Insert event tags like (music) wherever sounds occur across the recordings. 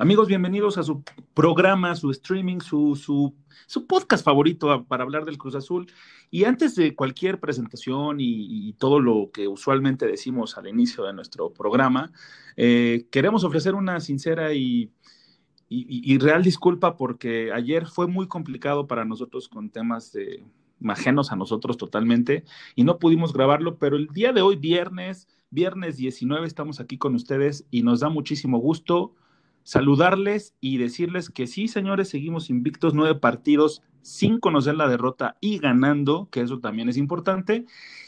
Amigos, bienvenidos a su programa, su streaming, su, su, podcast favorito para hablar del Cruz Azul. Y antes de cualquier presentación y, todo lo que usualmente decimos al inicio de nuestro programa, eh, queremos ofrecer una sincera y, y, real disculpa porque ayer fue muy complicado para nosotros con temas de, ajenos a nosotros totalmente y no pudimos grabarlo, pero el día de hoy, viernes, viernes 19, estamos aquí con ustedes y nos da muchísimo gusto saludarles y decirles que sí, señores, seguimos invictos, nueve partidos sin conocer la derrota y ganando, que eso también es importante.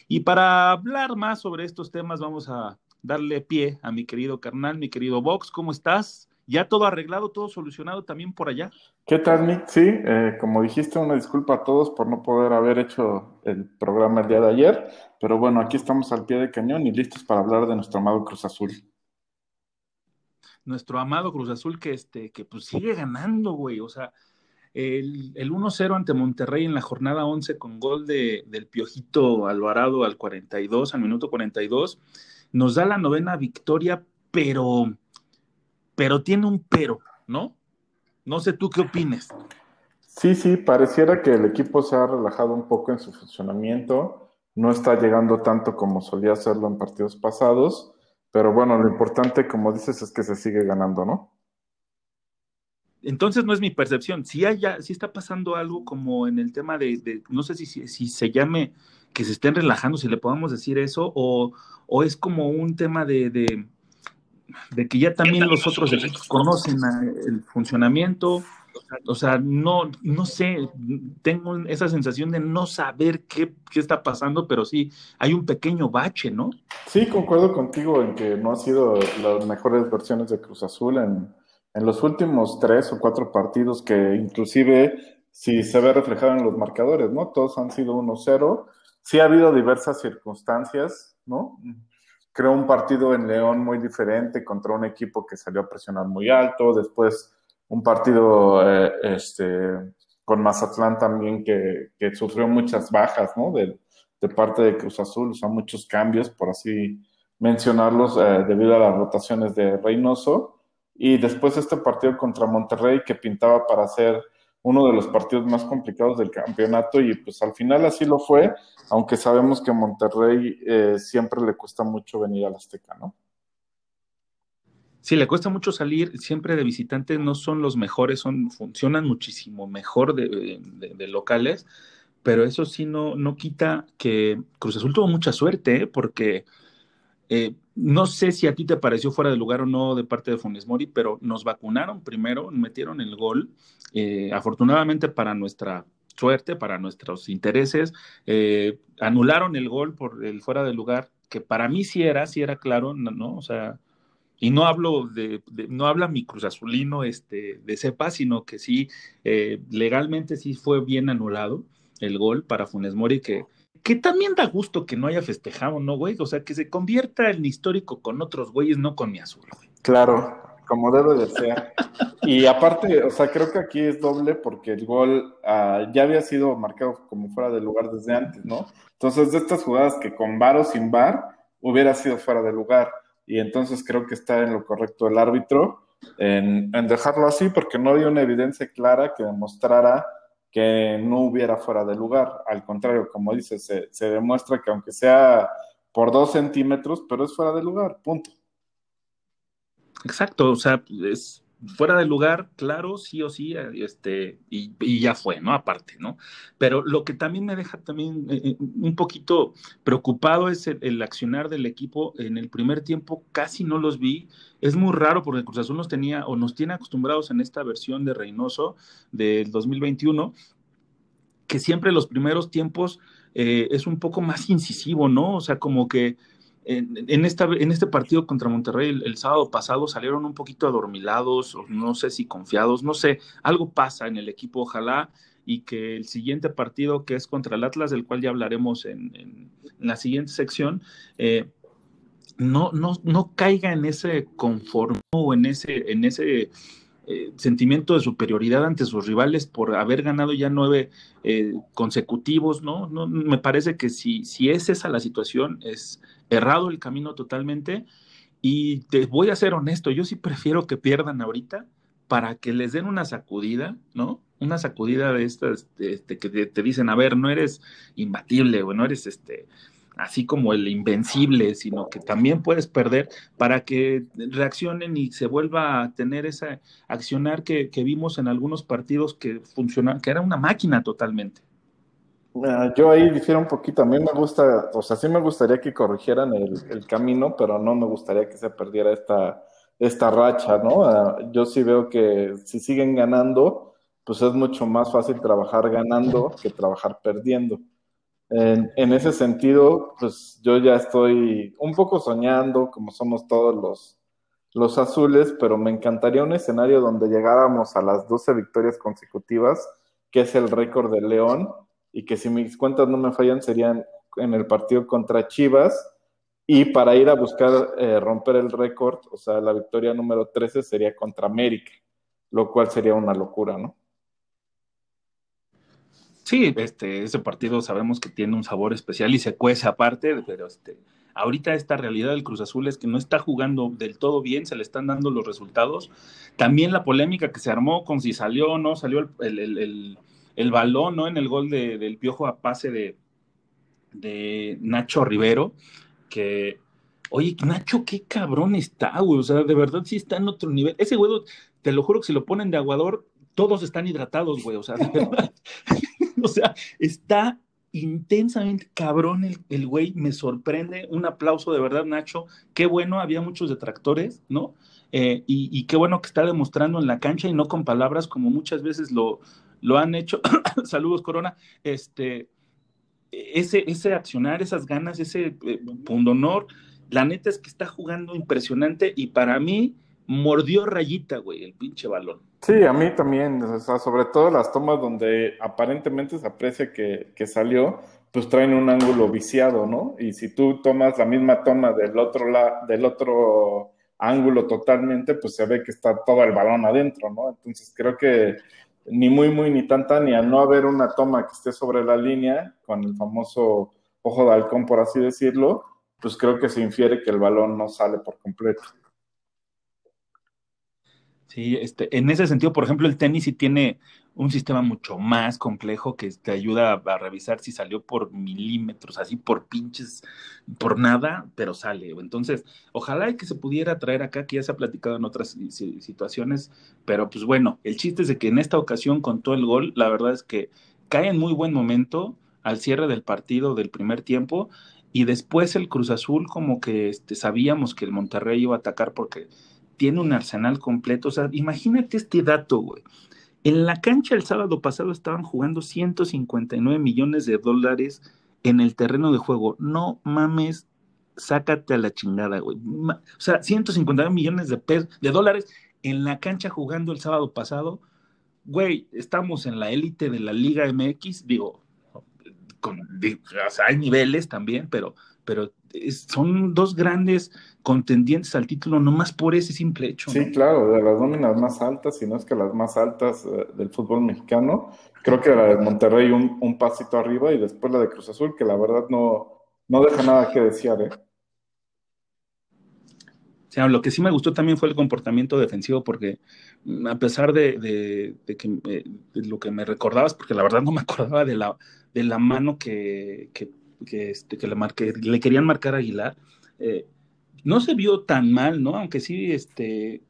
Y para hablar más sobre estos temas, vamos a darle pie a mi querido carnal, mi querido Vox, ¿cómo estás? ¿Ya todo arreglado, todo solucionado también por allá? ¿Qué tal, Nick? Sí, eh, como dijiste, una disculpa a todos por no poder haber hecho el programa el día de ayer, pero bueno, aquí estamos al pie de cañón y listos para hablar de nuestro amado Cruz Azul nuestro amado Cruz Azul que, este, que pues sigue ganando, güey. O sea, el, el 1-0 ante Monterrey en la jornada 11 con gol de, del Piojito Alvarado al 42, al minuto 42, nos da la novena victoria, pero, pero tiene un pero, ¿no? No sé tú qué opines. Sí, sí, pareciera que el equipo se ha relajado un poco en su funcionamiento, no está llegando tanto como solía hacerlo en partidos pasados pero bueno, lo importante, como dices, es que se sigue ganando, ¿no? Entonces no es mi percepción. Si hay si está pasando algo como en el tema de, no sé si, si, se llame que se estén relajando, si le podemos decir eso, o, o es como un tema de, de, de que ya también los otros equipos conocen el funcionamiento, o sea, no, no sé, tengo esa sensación de no saber qué, está pasando, pero sí, hay un pequeño bache, ¿no? Sí, concuerdo contigo en que no han sido las mejores versiones de Cruz Azul en, en los últimos tres o cuatro partidos que inclusive si se ve reflejado en los marcadores, ¿no? Todos han sido 1-0. Sí ha habido diversas circunstancias, ¿no? Creo un partido en León muy diferente contra un equipo que salió a presionar muy alto, después un partido eh, este, con Mazatlán también que, sufrió muchas bajas, ¿no? De, parte de Cruz Azul, o sea, muchos cambios, por así mencionarlos, eh, debido a las rotaciones de Reynoso. Y después este partido contra Monterrey que pintaba para ser uno de los partidos más complicados del campeonato y pues al final así lo fue, aunque sabemos que Monterrey eh, siempre le cuesta mucho venir al Azteca, ¿no? Sí, le cuesta mucho salir, siempre de visitantes no son los mejores, son, funcionan muchísimo mejor de, locales, pero eso sí no, no quita que Cruz Azul tuvo mucha suerte, ¿eh? porque eh, no sé si a ti te pareció fuera de lugar o no de parte de Funes Mori, pero nos vacunaron primero, metieron el gol, eh, afortunadamente para nuestra suerte, para nuestros intereses, anularon el gol por el fuera de lugar, que para mí sí era, sí era claro, ¿no? O sea, y no hablo de, no habla mi Cruz Azulino este, de cepa, sino que sí, eh, legalmente sí fue bien anulado el gol para Funes Mori, que, también da gusto que no haya festejado, ¿no, güey? O sea, que se convierta en histórico con otros güeyes, no con mi azul, güey. Claro, como debe de ser. Y aparte, o sea, creo que aquí es doble porque el gol ah, ya había sido marcado como fuera de lugar desde antes, ¿no? Entonces, de estas jugadas que con bar o sin bar hubiera sido fuera de lugar y entonces creo que está en lo correcto el árbitro en, dejarlo así porque no había una evidencia clara que demostrara que no hubiera fuera de lugar. Al contrario, como dices, se, se demuestra que aunque sea por dos centímetros, pero es fuera de lugar, punto. Exacto, o sea, es, fuera de lugar, claro, sí o sí, eh, este, y, ya fue, ¿no? Aparte, ¿no? Pero lo que también me deja también eh, eh, un poquito preocupado es el, accionar del equipo. En el primer tiempo casi no los vi. Es muy raro porque Cruz Azul nos tenía o nos tiene acostumbrados en esta versión de Reynoso del 2021, que siempre los primeros tiempos es un poco más incisivo, ¿no? O sea, como que en, esta, en este partido contra Monterrey el, sábado pasado salieron un poquito adormilados, no sé si confiados, no sé, algo pasa en el equipo, ojalá y que el siguiente partido que es contra el Atlas, del cual ya hablaremos en, la siguiente sección, eh, no, no, no caiga en ese conformo o en ese, en ese eh, sentimiento de superioridad ante sus rivales por haber ganado ya nueve eh, consecutivos, ¿no? ¿no? Me parece que si, si es esa la situación, es errado el camino totalmente. Y te voy a ser honesto, yo sí prefiero que pierdan ahorita para que les den una sacudida, ¿no? Una sacudida de estas, este, que te, dicen, a ver, no eres imbatible, o no eres este, así como el invencible, sino que también puedes perder para que reaccionen y se vuelva a tener ese accionar que, vimos en algunos partidos que funcionan, que era una máquina totalmente. Ah, yo ahí difiero un poquito. A mí me gusta, o sea, sí me gustaría que corrigieran el, camino, pero no me gustaría que se perdiera esta, esta racha, ¿no? Ah, yo sí veo que si siguen ganando, pues es mucho más fácil trabajar ganando que trabajar perdiendo. En, ese sentido, pues yo ya estoy un poco soñando, como somos todos los, los azules, pero me encantaría un escenario donde llegáramos a las 12 victorias consecutivas, que es el récord de León, y que si mis cuentas no me fallan serían en el partido contra Chivas, y para ir a buscar eh, romper el récord, o sea, la victoria número 13 sería contra América, lo cual sería una locura, ¿no? Sí, este, ese partido sabemos que tiene un sabor especial y se cuece aparte, pero este, ahorita esta realidad del Cruz Azul es que no está jugando del todo bien, se le están dando los resultados. También la polémica que se armó con si salió o no salió el, balón, ¿no? En el gol de, del Piojo a pase de, de Nacho Rivero, que, oye, Nacho, qué cabrón está, güey, o sea, de verdad sí está en otro nivel. Ese güey, te lo juro que si lo ponen de aguador, todos están hidratados, güey, o sea, de verdad. (laughs) (laughs) o sea, está intensamente cabrón el, güey, me sorprende. Un aplauso de verdad, Nacho. Qué bueno, había muchos detractores, ¿no? Eh, y, qué bueno que está demostrando en la cancha y no con palabras como muchas veces lo, lo han hecho. (coughs) Saludos, Corona. Este, ese, ese accionar, esas ganas, ese eh, pundonor, la neta es que está jugando impresionante y para mí mordió rayita, güey, el pinche balón. Sí, a mí también, o sea, sobre todo las tomas donde aparentemente se aprecia que, salió, pues traen un ángulo viciado, ¿no? Y si tú tomas la misma toma del otro lado, del otro ángulo totalmente, pues se ve que está todo el balón adentro, ¿no? Entonces creo que ni muy, muy, ni tanta, ni al no haber una toma que esté sobre la línea, con el famoso ojo de halcón, por así decirlo, pues creo que se infiere que el balón no sale por completo. Sí, este, en ese sentido, por ejemplo, el tenis sí tiene un sistema mucho más complejo que te ayuda a, revisar si salió por milímetros, así por pinches, por nada, pero sale. Entonces, ojalá que se pudiera traer acá, que ya se ha platicado en otras situaciones, pero pues bueno, el chiste es de que en esta ocasión con todo el gol, la verdad es que cae en muy buen momento al cierre del partido del primer tiempo y después el Cruz Azul como que este, sabíamos que el Monterrey iba a atacar porque tiene un arsenal completo. O sea, imagínate este dato, güey. En la cancha el sábado pasado estaban jugando 159 millones de dólares en el terreno de juego. No mames, sácate a la chingada, güey. O sea, 159 millones de pesos, de dólares en la cancha jugando el sábado pasado. Güey, estamos en la élite de la Liga MX, digo, con, o sea, hay niveles también, pero, pero son dos grandes contendientes al título nomás por ese simple hecho. Sí, claro, de las nóminas más altas, si no es que las más altas eh, del fútbol mexicano. Creo que la de Monterrey un, un, pasito arriba y después la de Cruz Azul, que la verdad no, no deja nada que desear. ¿eh? O sea, lo que sí me gustó también fue el comportamiento defensivo, porque mm, a pesar de, de, que, de lo que me recordabas, porque la verdad no me acordaba de la, de la mano que, que que, este, le querían marcar a Aguilar, eh, no se vio tan mal, ¿no? Aunque sí, este,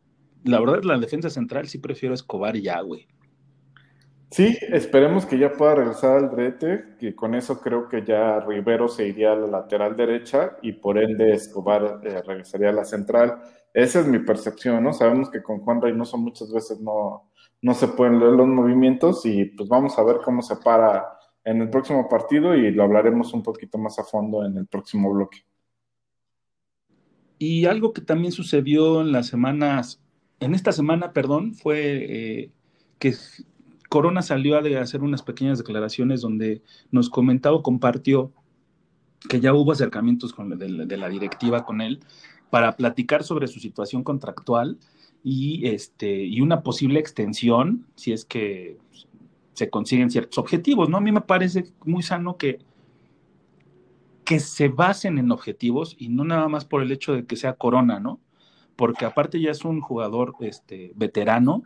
la verdad, la defensa central sí prefiero Escobar ya, güey. Sí, esperemos que ya pueda regresar al Drete, que con eso creo que ya Rivero se iría a la lateral derecha y por ende Escobar eh, regresaría a la central. Esa es mi percepción, ¿no? Sabemos que con Juan Reynoso muchas veces no, no se pueden leer los movimientos y pues vamos a ver cómo se para en el próximo partido y lo hablaremos un poquito más a fondo en el próximo bloque. Y algo que también sucedió en las semanas, en esta semana, perdón, fue eh, que Corona salió a hacer unas pequeñas declaraciones donde nos comentaba, compartió que ya hubo acercamientos con, de, de la directiva con él para platicar sobre su situación contractual y, este, y una posible extensión, si es que se consiguen ciertos objetivos, ¿no? A mí me parece muy sano que, que se basen en objetivos y no nada más por el hecho de que sea Corona, ¿no? Porque aparte ya es un jugador este, veterano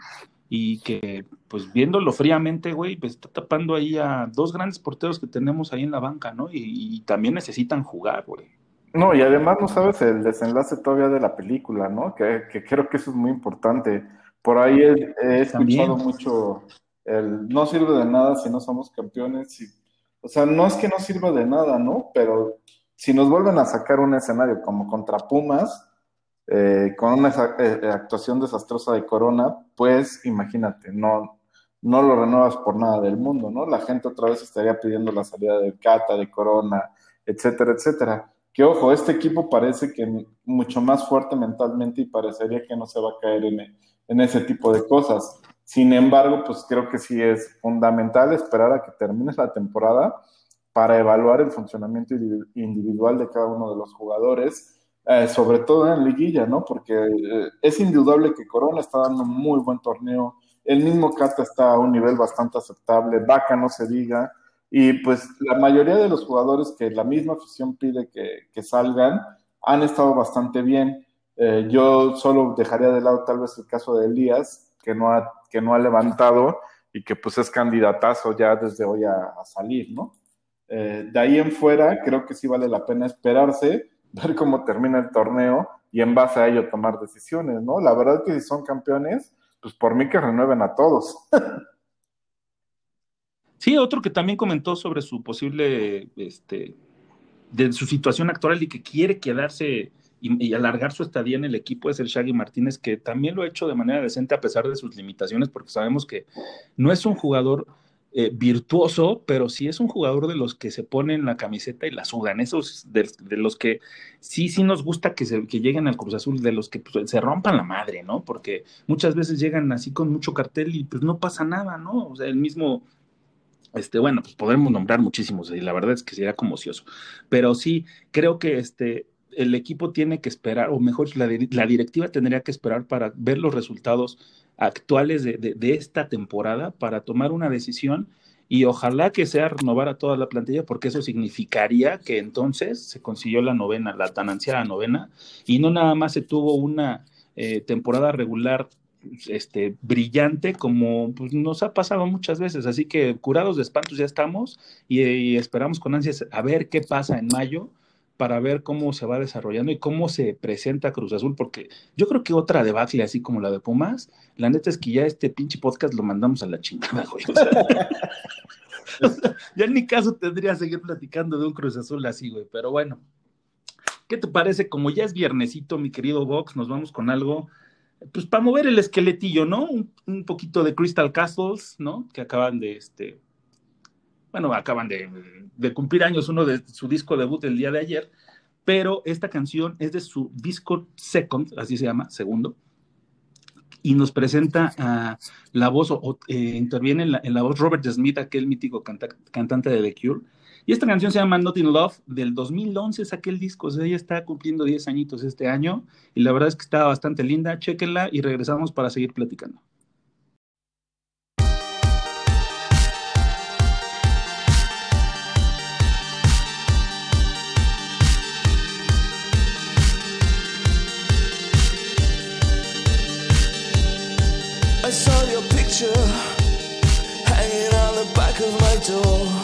y que, pues viéndolo fríamente, güey, pues está tapando ahí a dos grandes porteros que tenemos ahí en la banca, ¿no? Y, y también necesitan jugar, güey. No, y además no sabes el desenlace todavía de la película, ¿no? Que, que creo que eso es muy importante. Por ahí he, he escuchado mucho el no sirve de nada si no somos campeones. Y, o sea, no es que no sirva de nada, ¿no? Pero si nos vuelven a sacar un escenario como contra Pumas, eh, con una eh, eh, actuación desastrosa de Corona, pues imagínate, no, no lo renuevas por nada del mundo, ¿no? La gente otra vez estaría pidiendo la salida de Cata, de Corona, etcétera, etcétera que ojo, este equipo parece que mucho más fuerte mentalmente y parecería que no se va a caer en, ese tipo de cosas. Sin embargo, pues creo que sí es fundamental esperar a que termine la temporada para evaluar el funcionamiento individual de cada uno de los jugadores, eh, sobre todo en liguilla, ¿no? Porque eh, es indudable que Corona está dando un muy buen torneo, el mismo Cata está a un nivel bastante aceptable, Vaca no se diga, y pues la mayoría de los jugadores que la misma afición pide que, salgan han estado bastante bien. Eh, yo solo dejaría de lado tal vez el caso de Elías, que no ha, que no ha levantado y que pues es candidatazo ya desde hoy a, salir, ¿no? Eh, de ahí en fuera, creo que sí vale la pena esperarse, (laughs) ver cómo termina el torneo y en base a ello tomar decisiones, ¿no? La verdad que si son campeones, pues por mí que renueven a todos. (laughs) Sí, otro que también comentó sobre su posible, este, de su situación actual y que quiere quedarse y, alargar su estadía en el equipo es el Shaggy Martínez, que también lo ha hecho de manera decente a pesar de sus limitaciones, porque sabemos que no es un jugador eh, virtuoso, pero sí es un jugador de los que se ponen la camiseta y la sudan, esos de, los que sí, sí nos gusta que, se, que lleguen al Cruz Azul, de los que pues, se rompan la madre, ¿no? Porque muchas veces llegan así con mucho cartel y pues no pasa nada, ¿no? O sea, el mismo este, bueno, pues podremos nombrar muchísimos y la verdad es que sería como ocioso. Pero sí, creo que este, el equipo tiene que esperar, o mejor, la, directiva tendría que esperar para ver los resultados actuales de, esta temporada para tomar una decisión y ojalá que sea renovar a toda la plantilla porque eso significaría que entonces se consiguió la novena, la tan ansiada novena y no nada más se tuvo una eh, temporada regular este, brillante como pues, nos ha pasado muchas veces. Así que curados de espantos ya estamos y, esperamos con ansias a ver qué pasa en mayo para ver cómo se va desarrollando y cómo se presenta Cruz Azul, porque yo creo que otra debacle así como la de Pumas, la neta es que ya este pinche podcast lo mandamos a la chingada, güey. (laughs) ya en mi caso tendría seguir platicando de un Cruz Azul así, güey, pero bueno. ¿Qué te parece? Como ya es viernesito, mi querido Vox, nos vamos con algo pues para mover el esqueletillo, ¿no? Un, poquito de Crystal Castles, ¿no? Que acaban de, este, bueno, acaban de, cumplir años uno de su disco debut el día de ayer, pero esta canción es de su disco Second, así se llama, segundo, y nos presenta a la voz, o, eh, interviene en la, voz Robert Smith, aquel mítico cantante de The Cure, y esta canción se llama Not in Love, del 2011 saqué el disco, o sea, ella está cumpliendo 10 añitos este año, y la verdad es que está bastante linda, chéquenla y regresamos para seguir platicando. Door.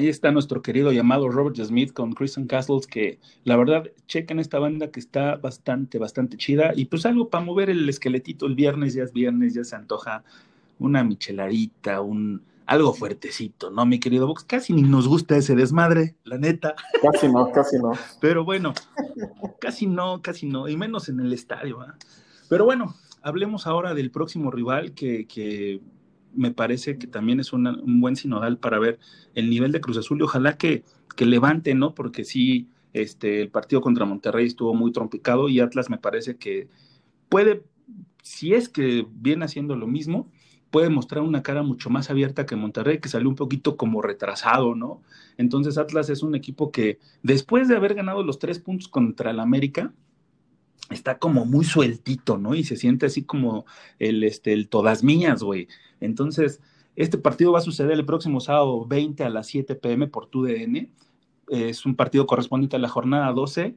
Ahí está nuestro querido llamado Robert Smith con Kristen Castles, que la verdad, chequen esta banda que está bastante, bastante chida. Y pues algo para mover el esqueletito el viernes, ya es viernes, ya se antoja una michelarita, un algo fuertecito, ¿no, mi querido Vox? Casi ni nos gusta ese desmadre, la neta. Casi no, casi no. Pero bueno, casi no, casi no, y menos en el estadio. ¿eh? Pero bueno, hablemos ahora del próximo rival que, que me parece que también es un buen sinodal para ver el nivel de Cruz Azul y ojalá que, que levante, ¿no? Porque sí, este, el partido contra Monterrey estuvo muy trompicado y Atlas me parece que puede, si es que viene haciendo lo mismo, puede mostrar una cara mucho más abierta que Monterrey, que salió un poquito como retrasado, ¿no? Entonces Atlas es un equipo que después de haber ganado los tres puntos contra el América, está como muy sueltito, ¿no? Y se siente así como el, este, el todas mías, güey. Entonces, este partido va a suceder el próximo sábado 20 a las 7 pm por TUDN. Es un partido correspondiente a la jornada 12.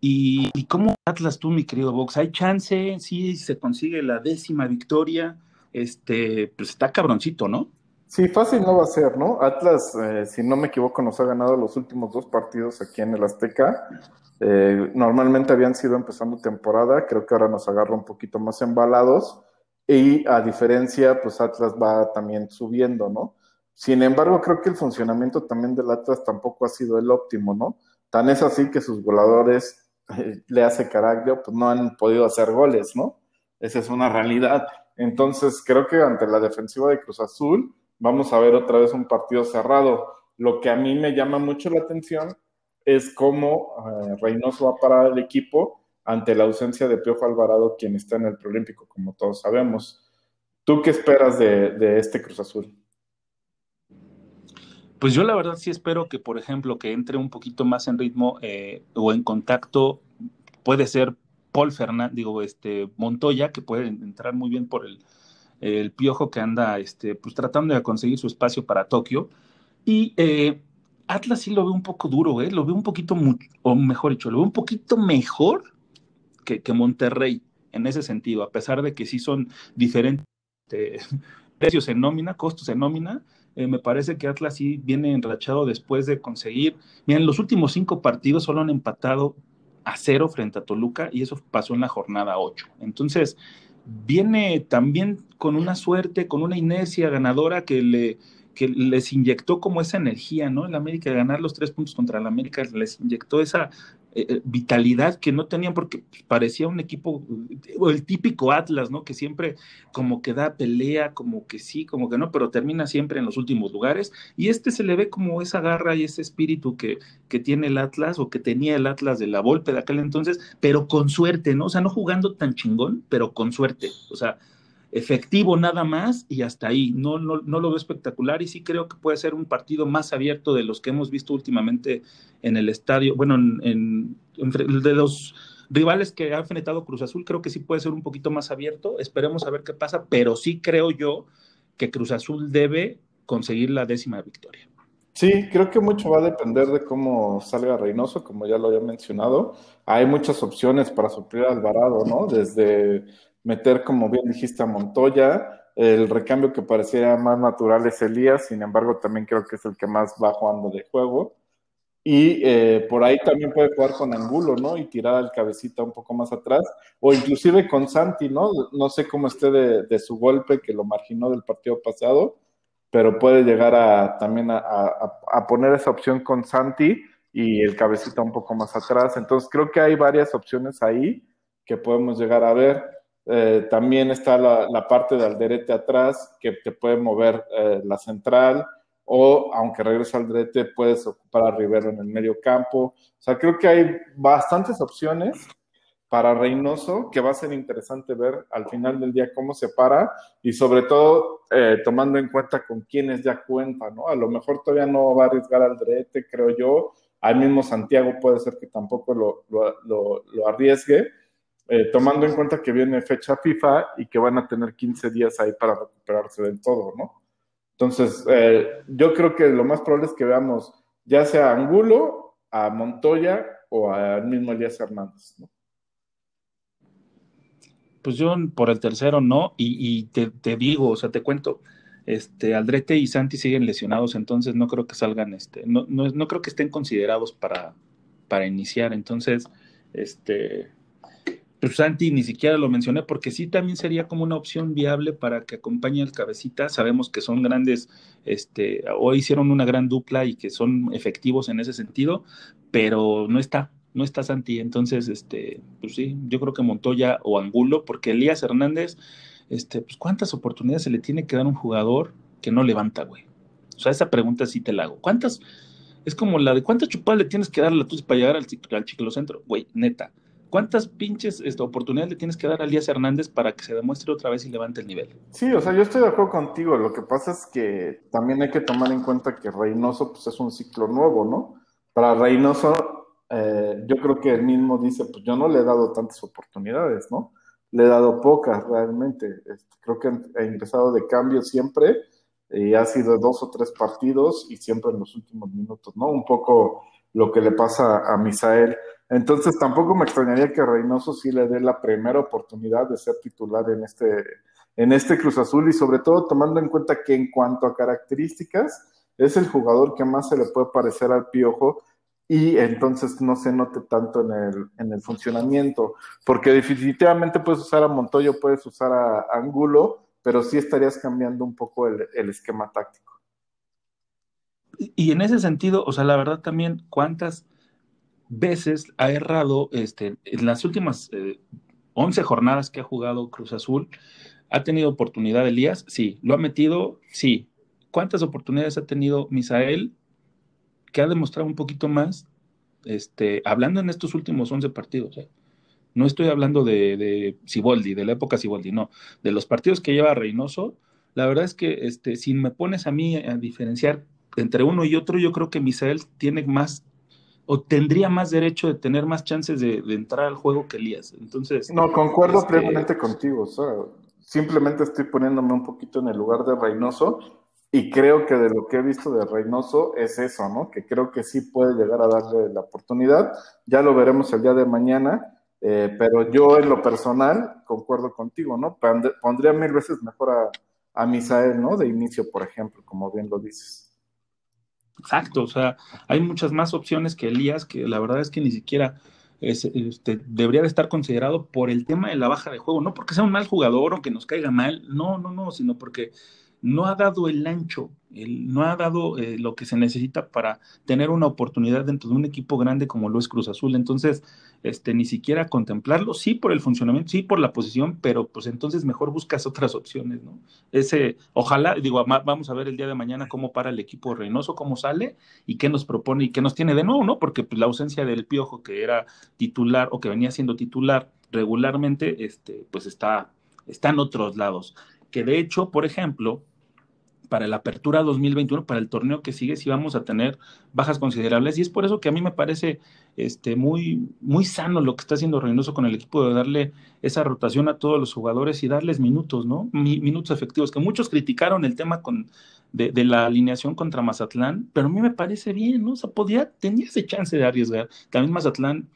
¿Y, y cómo Atlas tú, mi querido Vox? ¿Hay chance? Sí, se consigue la décima victoria. Este, pues está cabroncito, ¿no? Sí, fácil no va a ser, ¿no? Atlas, eh, si no me equivoco, nos ha ganado los últimos dos partidos aquí en el Azteca. Eh, normalmente habían sido empezando temporada, creo que ahora nos agarra un poquito más embalados y a diferencia, pues Atlas va también subiendo, ¿no? Sin embargo, creo que el funcionamiento también del Atlas tampoco ha sido el óptimo, ¿no? Tan es así que sus voladores, eh, le hace carácter, pues no han podido hacer goles, ¿no? Esa es una realidad. Entonces, creo que ante la defensiva de Cruz Azul, vamos a ver otra vez un partido cerrado. Lo que a mí me llama mucho la atención es cómo eh, Reynoso va a parar el equipo ante la ausencia de Piojo Alvarado, quien está en el preolímpico, como todos sabemos. ¿Tú qué esperas de, este Cruz Azul? Pues yo la verdad sí espero que, por ejemplo, que entre un poquito más en ritmo eh, o en contacto, puede ser Paul Fernández, digo, este, Montoya, que puede entrar muy bien por el, el piojo que anda este, pues, tratando de conseguir su espacio para Tokio. Y eh, Atlas sí lo veo un poco duro, ¿eh? lo veo un poquito, o mejor dicho, lo veo un poquito mejor que, Monterrey en ese sentido, a pesar de que sí son diferentes (laughs) precios en nómina, costos en nómina. Eh, me parece que Atlas sí viene enrachado después de conseguir. Miren, los últimos cinco partidos solo han empatado a cero frente a Toluca y eso pasó en la jornada 8. Entonces, viene también con una suerte, con una inercia ganadora que le, que les inyectó como esa energía, ¿no? El América, ganar los tres puntos contra el América, les inyectó esa eh, eh, vitalidad que no tenían porque parecía un equipo, o el típico Atlas, ¿no? Que siempre como que da pelea, como que sí, como que no, pero termina siempre en los últimos lugares. Y este se le ve como esa garra y ese espíritu que, que tiene el Atlas o que tenía el Atlas de la Volpe de aquel entonces, pero con suerte, ¿no? O sea, no jugando tan chingón, pero con suerte. O sea, efectivo nada más y hasta ahí. No, no, no, lo veo espectacular y sí creo que puede ser un partido más abierto de los que hemos visto últimamente en el estadio. Bueno, en, de los rivales que ha enfrentado Cruz Azul, creo que sí puede ser un poquito más abierto. Esperemos a ver qué pasa, pero sí creo yo que Cruz Azul debe conseguir la décima victoria. Sí, creo que mucho va a depender de cómo salga Reynoso, como ya lo había mencionado. Hay muchas opciones para suplir a Alvarado, ¿no? Desde meter, como bien dijiste, a Montoya. El recambio que pareciera más natural es Elías, sin embargo, también creo que es el que más va jugando de juego. Y eh, por ahí también puede jugar con Angulo, ¿no? Y tirar al cabecita un poco más atrás. O inclusive con Santi, ¿no? No sé cómo esté de, su golpe, que lo marginó del partido pasado, pero puede llegar a también a, a poner esa opción con Santi y el cabecita un poco más atrás. Entonces creo que hay varias opciones ahí que podemos llegar a ver. Eh, también está la, parte de Alderete atrás, que te puede mover eh, la central, o aunque regrese Alderete, puedes ocupar a Rivero en el medio campo. O sea, creo que hay bastantes opciones para Reynoso que va a ser interesante ver al final del día cómo se para y sobre todo eh, tomando en cuenta con quiénes ya cuenta, ¿no? A lo mejor todavía no va a arriesgar Alderete, creo yo. Al mismo Santiago puede ser que tampoco lo, lo, lo arriesgue eh, tomando en cuenta que viene fecha FIFA y que van a tener 15 días ahí para recuperarse del todo, ¿no? Entonces, eh, yo creo que lo más probable es que veamos ya sea a Angulo, a Montoya o al mismo Elías Hernández, ¿no? Pues yo por el tercero no, y, te, digo, o sea, te cuento, este, Aldrete y Santi siguen lesionados, entonces no creo que salgan, este, no, no, no creo que estén considerados para, para iniciar. Entonces, este, pues Santi ni siquiera lo mencioné porque sí también sería como una opción viable para que acompañe al cabecita. Sabemos que son grandes, este, o hicieron una gran dupla y que son efectivos en ese sentido, pero no está, no está Santi. Entonces, este, pues sí, yo creo que Montoya o Angulo, porque Elías Hernández, este, pues cuántas oportunidades se le tiene que dar a un jugador que no levanta, güey. O sea, esa pregunta sí te la hago. ¿Cuántas? Es como la de cuántas chupadas le tienes que dar a la para llegar al, al ciclocentro, güey, neta ¿Cuántas pinches este, oportunidades le tienes que dar a Elías Hernández para que se demuestre otra vez y levante el nivel? Sí, o sea, yo estoy de acuerdo contigo. Lo que pasa es que también hay que tomar en cuenta que Reynoso pues, es un ciclo nuevo, ¿no? Para Reynoso, eh, yo creo que él mismo dice, pues yo no le he dado tantas oportunidades, ¿no? Le he dado pocas realmente. Este, creo que he empezado de cambio siempre y ha sido dos o tres partidos y siempre en los últimos minutos, ¿no? Un poco lo que le pasa a Misael. Entonces tampoco me extrañaría que Reynoso sí le dé la primera oportunidad de ser titular en este, en este Cruz Azul y sobre todo tomando en cuenta que en cuanto a características es el jugador que más se le puede parecer al Piojo y entonces no se note tanto en el, en el funcionamiento, porque definitivamente puedes usar a Montoyo, puedes usar a Angulo, pero sí estarías cambiando un poco el, el esquema táctico. Y en ese sentido, o sea, la verdad también, ¿cuántas veces ha errado este, en las últimas 11 eh, jornadas que ha jugado Cruz Azul. ¿Ha tenido oportunidad Elías? Sí. ¿Lo ha metido? Sí. ¿Cuántas oportunidades ha tenido Misael? Que ha demostrado un poquito más, este, hablando en estos últimos 11 partidos. ¿eh? No estoy hablando de, de Ciboldi, de la época Ciboldi, no. De los partidos que lleva Reynoso, la verdad es que este, si me pones a mí a diferenciar entre uno y otro, yo creo que Misael tiene más o tendría más derecho de tener más chances de, entrar al juego que Elías. Entonces. No, concuerdo este, plenamente contigo. O sea, simplemente estoy poniéndome un poquito en el lugar de Reynoso y creo que de lo que he visto de Reynoso es eso, ¿no? Que creo que sí puede llegar a darle la oportunidad. Ya lo veremos el día de mañana. Eh, pero yo en lo personal concuerdo contigo, ¿no? Pondría mil veces mejor a, a Misael, ¿no? De inicio, por ejemplo, como bien lo dices. Exacto, o sea, hay muchas más opciones que Elías, que la verdad es que ni siquiera este, debería de estar considerado por el tema de la baja de juego, no porque sea un mal jugador o que nos caiga mal, no, no, no, sino porque no ha dado el ancho, no ha dado eh, lo que se necesita para tener una oportunidad dentro de un equipo grande como lo es Cruz Azul. Entonces, este, ni siquiera contemplarlo, sí por el funcionamiento, sí por la posición, pero pues entonces mejor buscas otras opciones, ¿no? Ese, ojalá, digo, vamos a ver el día de mañana cómo para el equipo Reynoso, cómo sale y qué nos propone y qué nos tiene de nuevo, ¿no? Porque pues, la ausencia del Piojo, que era titular o que venía siendo titular regularmente, este, pues está, está en otros lados. Que de hecho, por ejemplo, para la apertura 2021, para el torneo que sigue, sí vamos a tener bajas considerables. Y es por eso que a mí me parece este, muy, muy sano lo que está haciendo Reynoso con el equipo de darle esa rotación a todos los jugadores y darles minutos, ¿no? minutos efectivos, que muchos criticaron el tema con, de, la alineación contra Mazatlán, pero a mí me parece bien, ¿no? O sea, podía, tenía ese chance de arriesgar. También Mazatlán,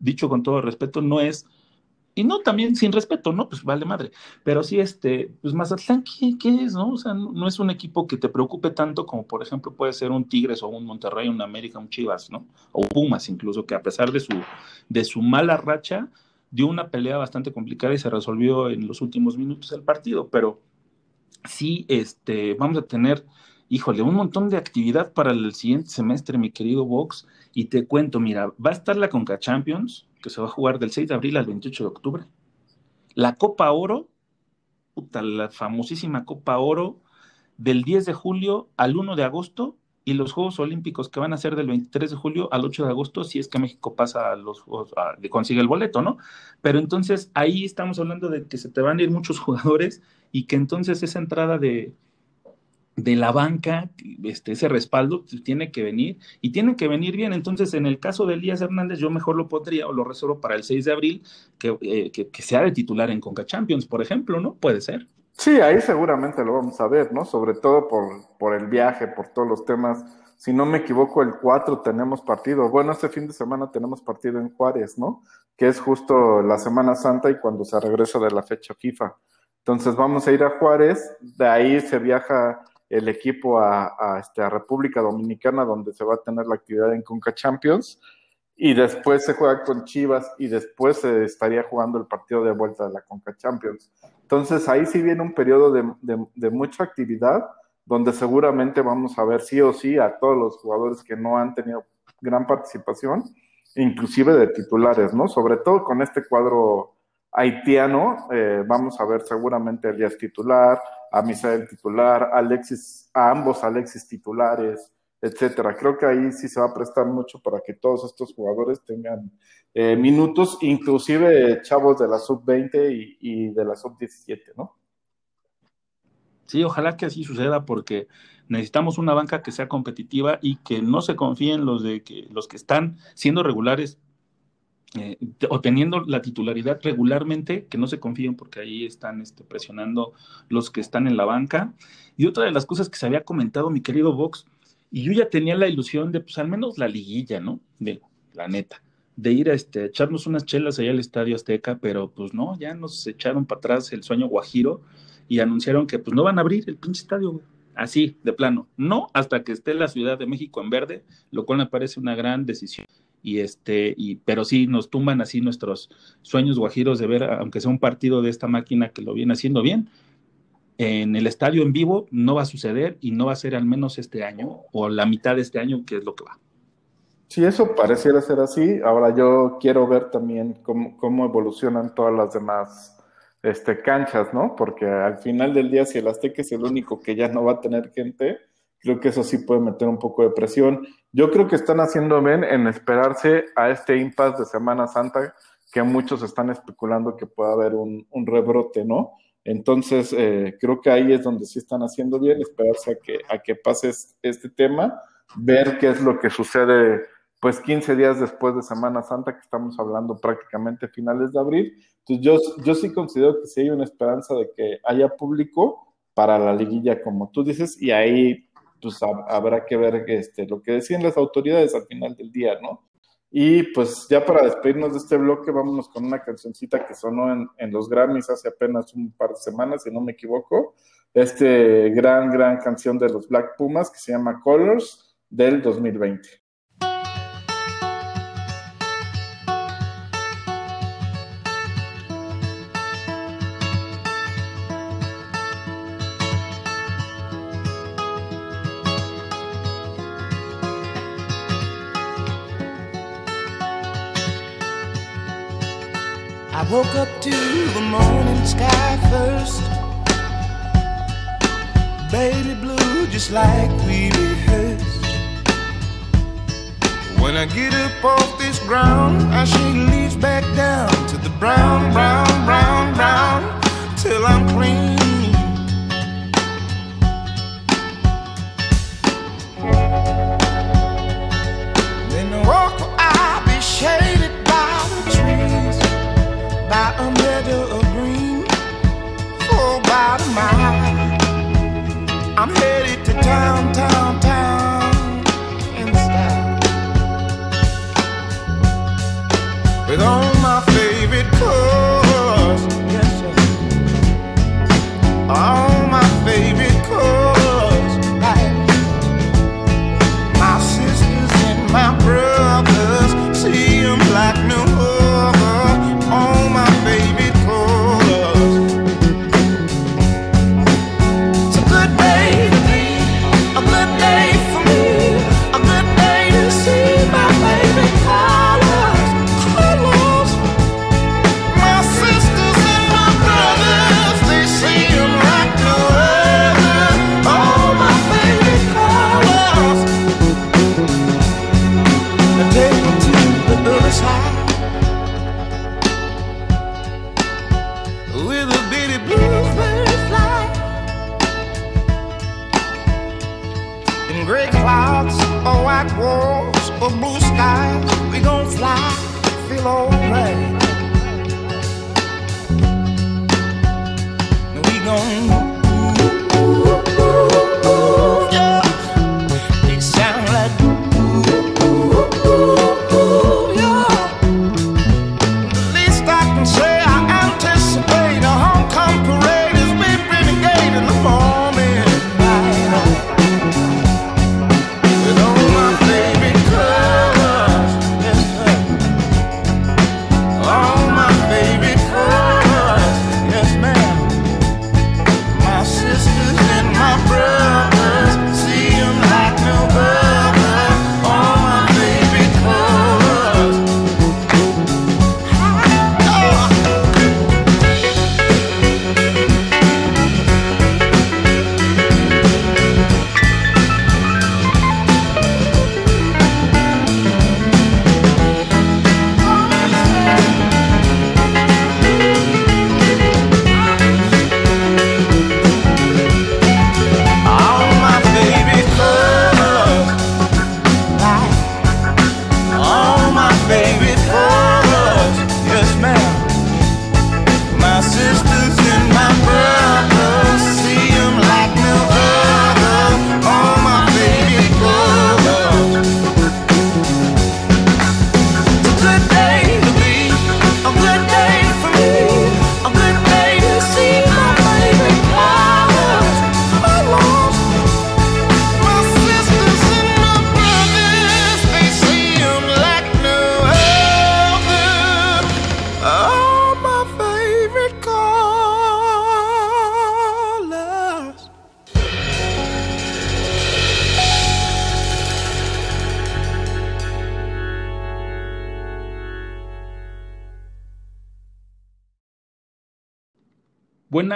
dicho con todo respeto, no es y no también sin respeto, ¿no? Pues vale madre. Pero sí, este, pues Mazatlán, ¿qué, qué es, no? O sea, no, es un equipo que te preocupe tanto como, por ejemplo, puede ser un Tigres o un Monterrey, un América, un Chivas, ¿no? O Pumas incluso, que a pesar de su, de su mala racha, dio una pelea bastante complicada y se resolvió en los últimos minutos del partido. Pero sí, este, vamos a tener, híjole, un montón de actividad para el siguiente semestre, mi querido Vox. Y te cuento, mira, va a estar la Conca Champions que se va a jugar del 6 de abril al 28 de octubre. La Copa Oro, puta, la famosísima Copa Oro, del 10 de julio al 1 de agosto y los Juegos Olímpicos que van a ser del 23 de julio al 8 de agosto, si es que México pasa a los Juegos, consigue el boleto, ¿no? Pero entonces ahí estamos hablando de que se te van a ir muchos (laughs) jugadores y que entonces esa entrada de, de la banca, este, ese respaldo tiene que venir y tiene que venir bien. Entonces, en el caso de Elías Hernández, yo mejor lo pondría o lo reservo para el 6 de abril, que, eh, que, sea de titular en Conca Champions, por ejemplo, ¿no? Puede ser. Sí, ahí seguramente lo vamos a ver, ¿no? Sobre todo por, por el viaje, por todos los temas. Si no me equivoco, el 4 tenemos partido. Bueno, este fin de semana tenemos partido en Juárez, ¿no? Que es justo la Semana Santa y cuando se regresa de la fecha FIFA. Entonces vamos a ir a Juárez, de ahí se viaja el equipo a, este, a República Dominicana, donde se va a tener la actividad en Conca Champions, y después se juega con Chivas y después se estaría jugando el partido de vuelta de la Conca Champions. Entonces ahí sí viene un periodo de, mucha actividad, donde seguramente vamos a ver sí o sí a todos los jugadores que no han tenido gran participación, inclusive de titulares, ¿no? Sobre todo con este cuadro haitiano, eh, vamos a ver seguramente el Elías titular, a Misael titular, Alexis, a ambos Alexis titulares, etcétera. Creo que ahí sí se va a prestar mucho para que todos estos jugadores tengan eh, minutos, inclusive chavos de la sub-20 y, de la sub-17, ¿no? Sí, ojalá que así suceda porque necesitamos una banca que sea competitiva y que no se confíen los de que los que están siendo regulares eh, o teniendo la titularidad regularmente, que no se confíen porque ahí están este, presionando los que están en la banca. Y otra de las cosas que se había comentado mi querido Vox, y yo ya tenía la ilusión de, pues al menos la liguilla, ¿no? De la neta, de ir a este, echarnos unas chelas allá al Estadio Azteca, pero pues no, ya nos echaron para atrás el sueño guajiro y anunciaron que pues no van a abrir el pinche estadio, Así, de plano. No hasta que esté la Ciudad de México en verde, lo cual me parece una gran decisión y este, y, pero sí nos tumban así nuestros sueños guajiros de ver, aunque sea un partido de esta máquina que lo viene haciendo bien, en el estadio en vivo no va a suceder y no va a ser al menos este año o la mitad de este año, que es lo que va. Sí, eso pareciera ser así. Ahora yo quiero ver también cómo, cómo evolucionan todas las demás este, canchas, ¿no? Porque al final del día, si el Azteca es el único que ya no va a tener gente, creo que eso sí puede meter un poco de presión. Yo creo que están haciendo bien en esperarse a este impasse de Semana Santa, que muchos están especulando que pueda haber un, rebrote, ¿no? Entonces, eh, creo que ahí es donde sí están haciendo bien, esperarse a que, a que pase este tema, ver qué es lo que sucede, pues 15 días después de Semana Santa, que estamos hablando prácticamente finales de abril. Entonces, yo, yo sí considero que sí hay una esperanza de que haya público para la liguilla, como tú dices, y ahí pues habrá que ver este, lo que decían las autoridades al final del día, ¿no? Y pues ya para despedirnos de este bloque, vámonos con una cancioncita que sonó en, en los Grammys hace apenas un par de semanas, si no me equivoco. Este gran, gran canción de los Black Pumas que se llama Colors del 2020. Woke up to the morning sky first. Baby blue, just like we rehearsed. When I get up off this ground, I shake leaves back I'm headed to town,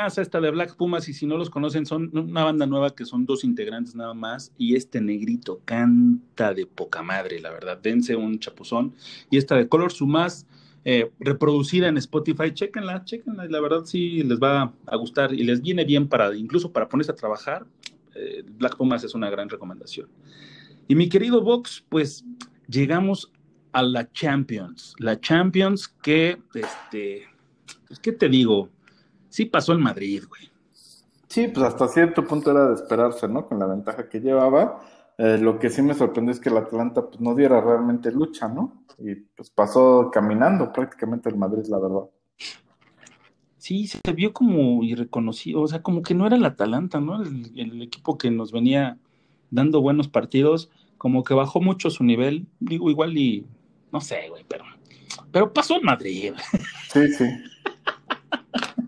Buenas esta de Black Pumas y si no los conocen son una banda nueva que son dos integrantes nada más y este negrito canta de poca madre, la verdad, dense un chapuzón y esta de Color Sumas eh, reproducida en Spotify, chequenla, chequenla, la verdad sí les va a gustar y les viene bien para incluso para ponerse a trabajar, eh, Black Pumas es una gran recomendación. Y mi querido Vox, pues llegamos a la Champions, la Champions que, este, pues, ¿qué te digo? Sí pasó el Madrid, güey. Sí, pues hasta cierto punto era de esperarse, ¿no? Con la ventaja que llevaba. Eh, lo que sí me sorprendió es que el Atlanta pues, no diera realmente lucha, ¿no? Y pues pasó caminando prácticamente el Madrid, la verdad. Sí, se vio como irreconocido, o sea, como que no era el Atalanta, ¿no? El, el, equipo que nos venía dando buenos partidos, como que bajó mucho su nivel, digo, igual y, no sé, güey, pero, pero pasó el Madrid. Sí, sí.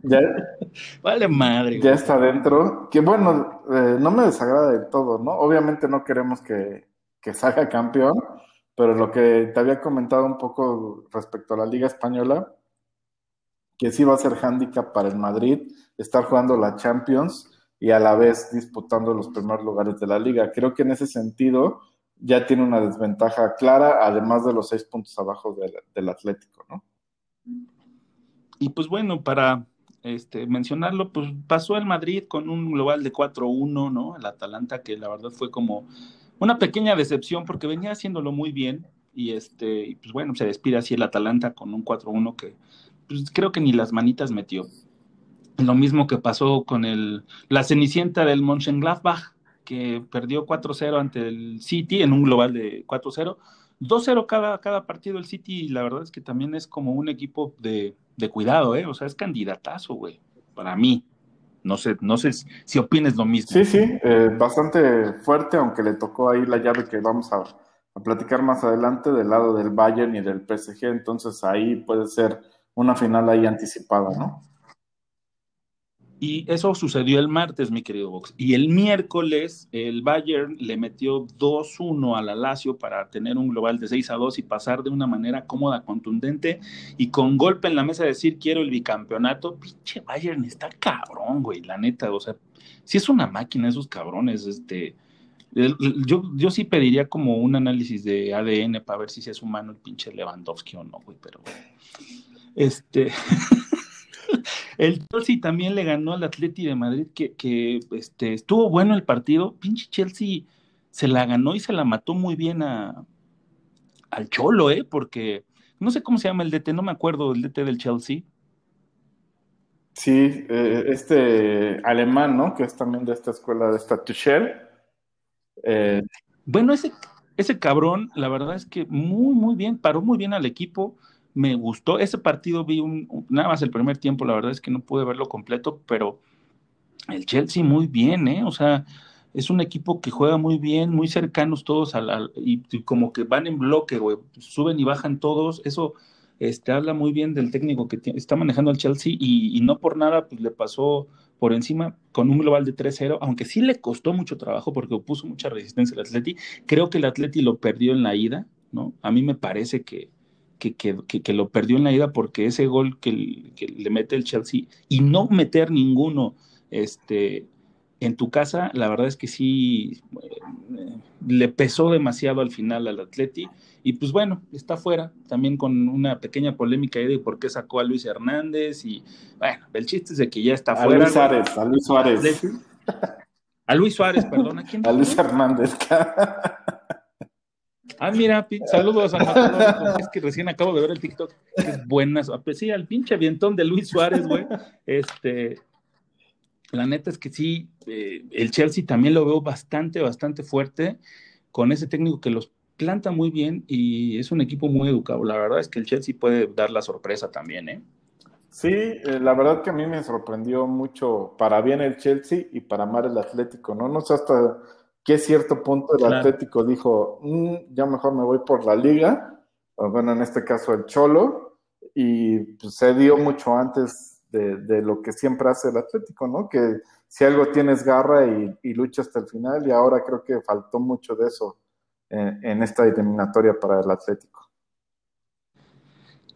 Ya, (laughs) vale madre. Ya está dentro. Que bueno, eh, no me desagrada del todo, ¿no? Obviamente no queremos que, que salga campeón, pero lo que te había comentado un poco respecto a la Liga Española, que sí va a ser hándicap para el Madrid estar jugando la Champions y a la vez disputando los primeros lugares de la liga. Creo que en ese sentido ya tiene una desventaja clara, además de los seis puntos abajo del, del Atlético, ¿no? Y pues bueno, para este, mencionarlo, pues pasó el Madrid con un global de 4-1, ¿no? El Atalanta, que la verdad fue como una pequeña decepción porque venía haciéndolo muy bien y este, y pues bueno, se despide así el Atalanta con un 4-1 que pues creo que ni las manitas metió. Lo mismo que pasó con el, la cenicienta del Mönchengladbach, que perdió 4-0 ante el City en un global de 4-0. 2-0 cada, cada partido el City, y la verdad es que también es como un equipo de, de cuidado, ¿eh? O sea, es candidatazo, güey, para mí. No sé, no sé si opines lo mismo. Sí, sí, eh, bastante fuerte, aunque le tocó ahí la llave que vamos a, a, platicar más adelante del lado del Bayern y del PSG, entonces ahí puede ser una final ahí anticipada, ¿no? Y eso sucedió el martes, mi querido Vox. Y el miércoles el Bayern le metió 2-1 a la Lazio para tener un global de 6 a 2 y pasar de una manera cómoda, contundente y con golpe en la mesa decir quiero el bicampeonato. Pinche Bayern está cabrón, güey, la neta. O sea, si es una máquina esos cabrones, este... Yo, yo sí pediría como un análisis de ADN para ver si es humano el pinche Lewandowski o no, güey, pero... Este... (laughs) El Chelsea también le ganó al Atleti de Madrid, que, que este, estuvo bueno el partido. Pinche Chelsea se la ganó y se la mató muy bien a, al Cholo, ¿eh? Porque no sé cómo se llama el DT, no me acuerdo del DT del Chelsea. Sí, eh, este alemán, ¿no? Que es también de esta escuela de esta Tuchel. Eh... Bueno, ese, ese cabrón, la verdad es que muy, muy bien, paró muy bien al equipo me gustó. Ese partido vi un, nada más el primer tiempo, la verdad es que no pude verlo completo, pero el Chelsea muy bien, ¿eh? O sea, es un equipo que juega muy bien, muy cercanos todos al, y, como que van en bloque, güey, suben y bajan todos, eso este, habla muy bien del técnico que está manejando el Chelsea y, y, no por nada pues le pasó por encima con un global de 3-0, aunque sí le costó mucho trabajo porque puso mucha resistencia al Atleti, creo que el Atleti lo perdió en la ida, ¿no? A mí me parece que, que, que, que, lo perdió en la ida porque ese gol que, que, le mete el Chelsea y no meter ninguno este, en tu casa, la verdad es que sí eh, le pesó demasiado al final al Atleti. Y pues bueno, está fuera, también con una pequeña polémica ahí de por qué sacó a Luis Hernández. Y bueno, el chiste es de que ya está a fuera. Luis Suárez, a Luis Suárez. A Luis Suárez, perdón. ¿A quién? (laughs) A Luis Hernández. (laughs) Ah, mira, saludos a es que recién acabo de ver el TikTok, es buenas, pues sí, al pinche avientón de Luis Suárez, güey, este, la neta es que sí, eh, el Chelsea también lo veo bastante, bastante fuerte, con ese técnico que los planta muy bien y es un equipo muy educado, la verdad es que el Chelsea puede dar la sorpresa también, ¿eh? Sí, eh, la verdad que a mí me sorprendió mucho para bien el Chelsea y para mal el Atlético, ¿no? No sé hasta que cierto punto el Atlético dijo, mm, ya mejor me voy por la liga, bueno, en este caso el Cholo, y pues, se dio mucho antes de, lo que siempre hace el Atlético, ¿no? Que si algo tienes garra y, y lucha hasta el final, y ahora creo que faltó mucho de eso en, en esta eliminatoria para el Atlético.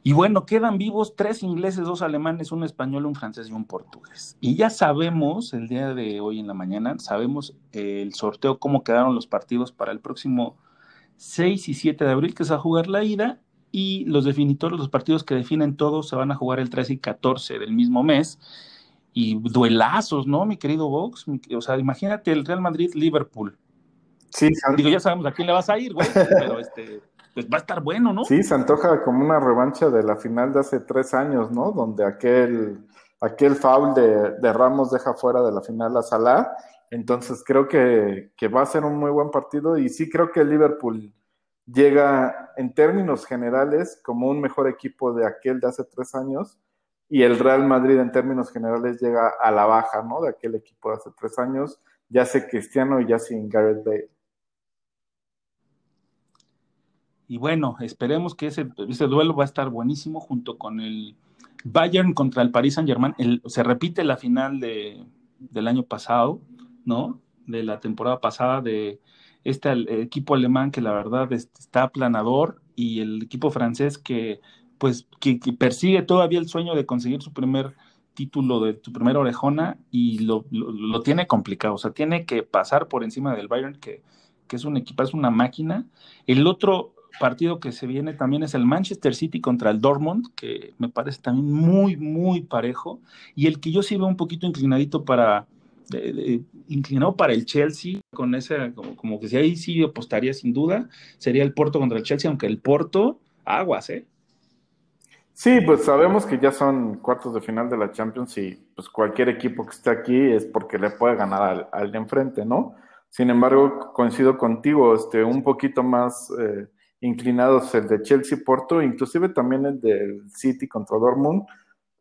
Y bueno, quedan vivos tres ingleses, dos alemanes, un español, un francés y un portugués. Y ya sabemos, el día de hoy en la mañana, sabemos el sorteo, cómo quedaron los partidos para el próximo 6 y 7 de abril, que se va a jugar la ida, y los definitorios, los partidos que definen todos, se van a jugar el 13 y 14 del mismo mes. Y duelazos, ¿no, mi querido Vox? O sea, imagínate el Real Madrid-Liverpool. Sí, Digo, ya sabemos a quién le vas a ir, güey, pero este pues va a estar bueno, ¿no? Sí, se antoja como una revancha de la final de hace tres años, ¿no? Donde aquel, aquel foul de, Ramos deja fuera de la final a Salah. Entonces creo que, va a ser un muy buen partido y sí creo que Liverpool llega en términos generales como un mejor equipo de aquel de hace tres años y el Real Madrid en términos generales llega a la baja, ¿no? De aquel equipo de hace tres años, ya sé Cristiano y ya sin Gareth Bale. Y bueno, esperemos que ese, ese, duelo va a estar buenísimo junto con el Bayern contra el Paris Saint Germain. se repite la final de, del año pasado, ¿no? De la temporada pasada de este equipo alemán que la verdad está aplanador y el equipo francés que pues que, persigue todavía el sueño de conseguir su primer título de su primera orejona y lo, lo, tiene complicado, o sea, tiene que pasar por encima del Bayern que, que es un equipo, es una máquina. El otro partido que se viene también es el Manchester City contra el Dortmund, que me parece también muy, muy parejo. Y el que yo sí veo un poquito inclinadito para, inclinado para el Chelsea, con ese, como, que si ahí sí apostaría sin duda, sería el Porto contra el Chelsea, aunque el Porto, aguas, ¿eh? Sí, pues sabemos que ya son cuartos de final de la Champions y pues cualquier equipo que esté aquí es porque le puede ganar al, al de enfrente, ¿no? Sin embargo, coincido contigo, este, un poquito más eh, inclinados el de Chelsea Porto, inclusive también el del City contra Dortmund,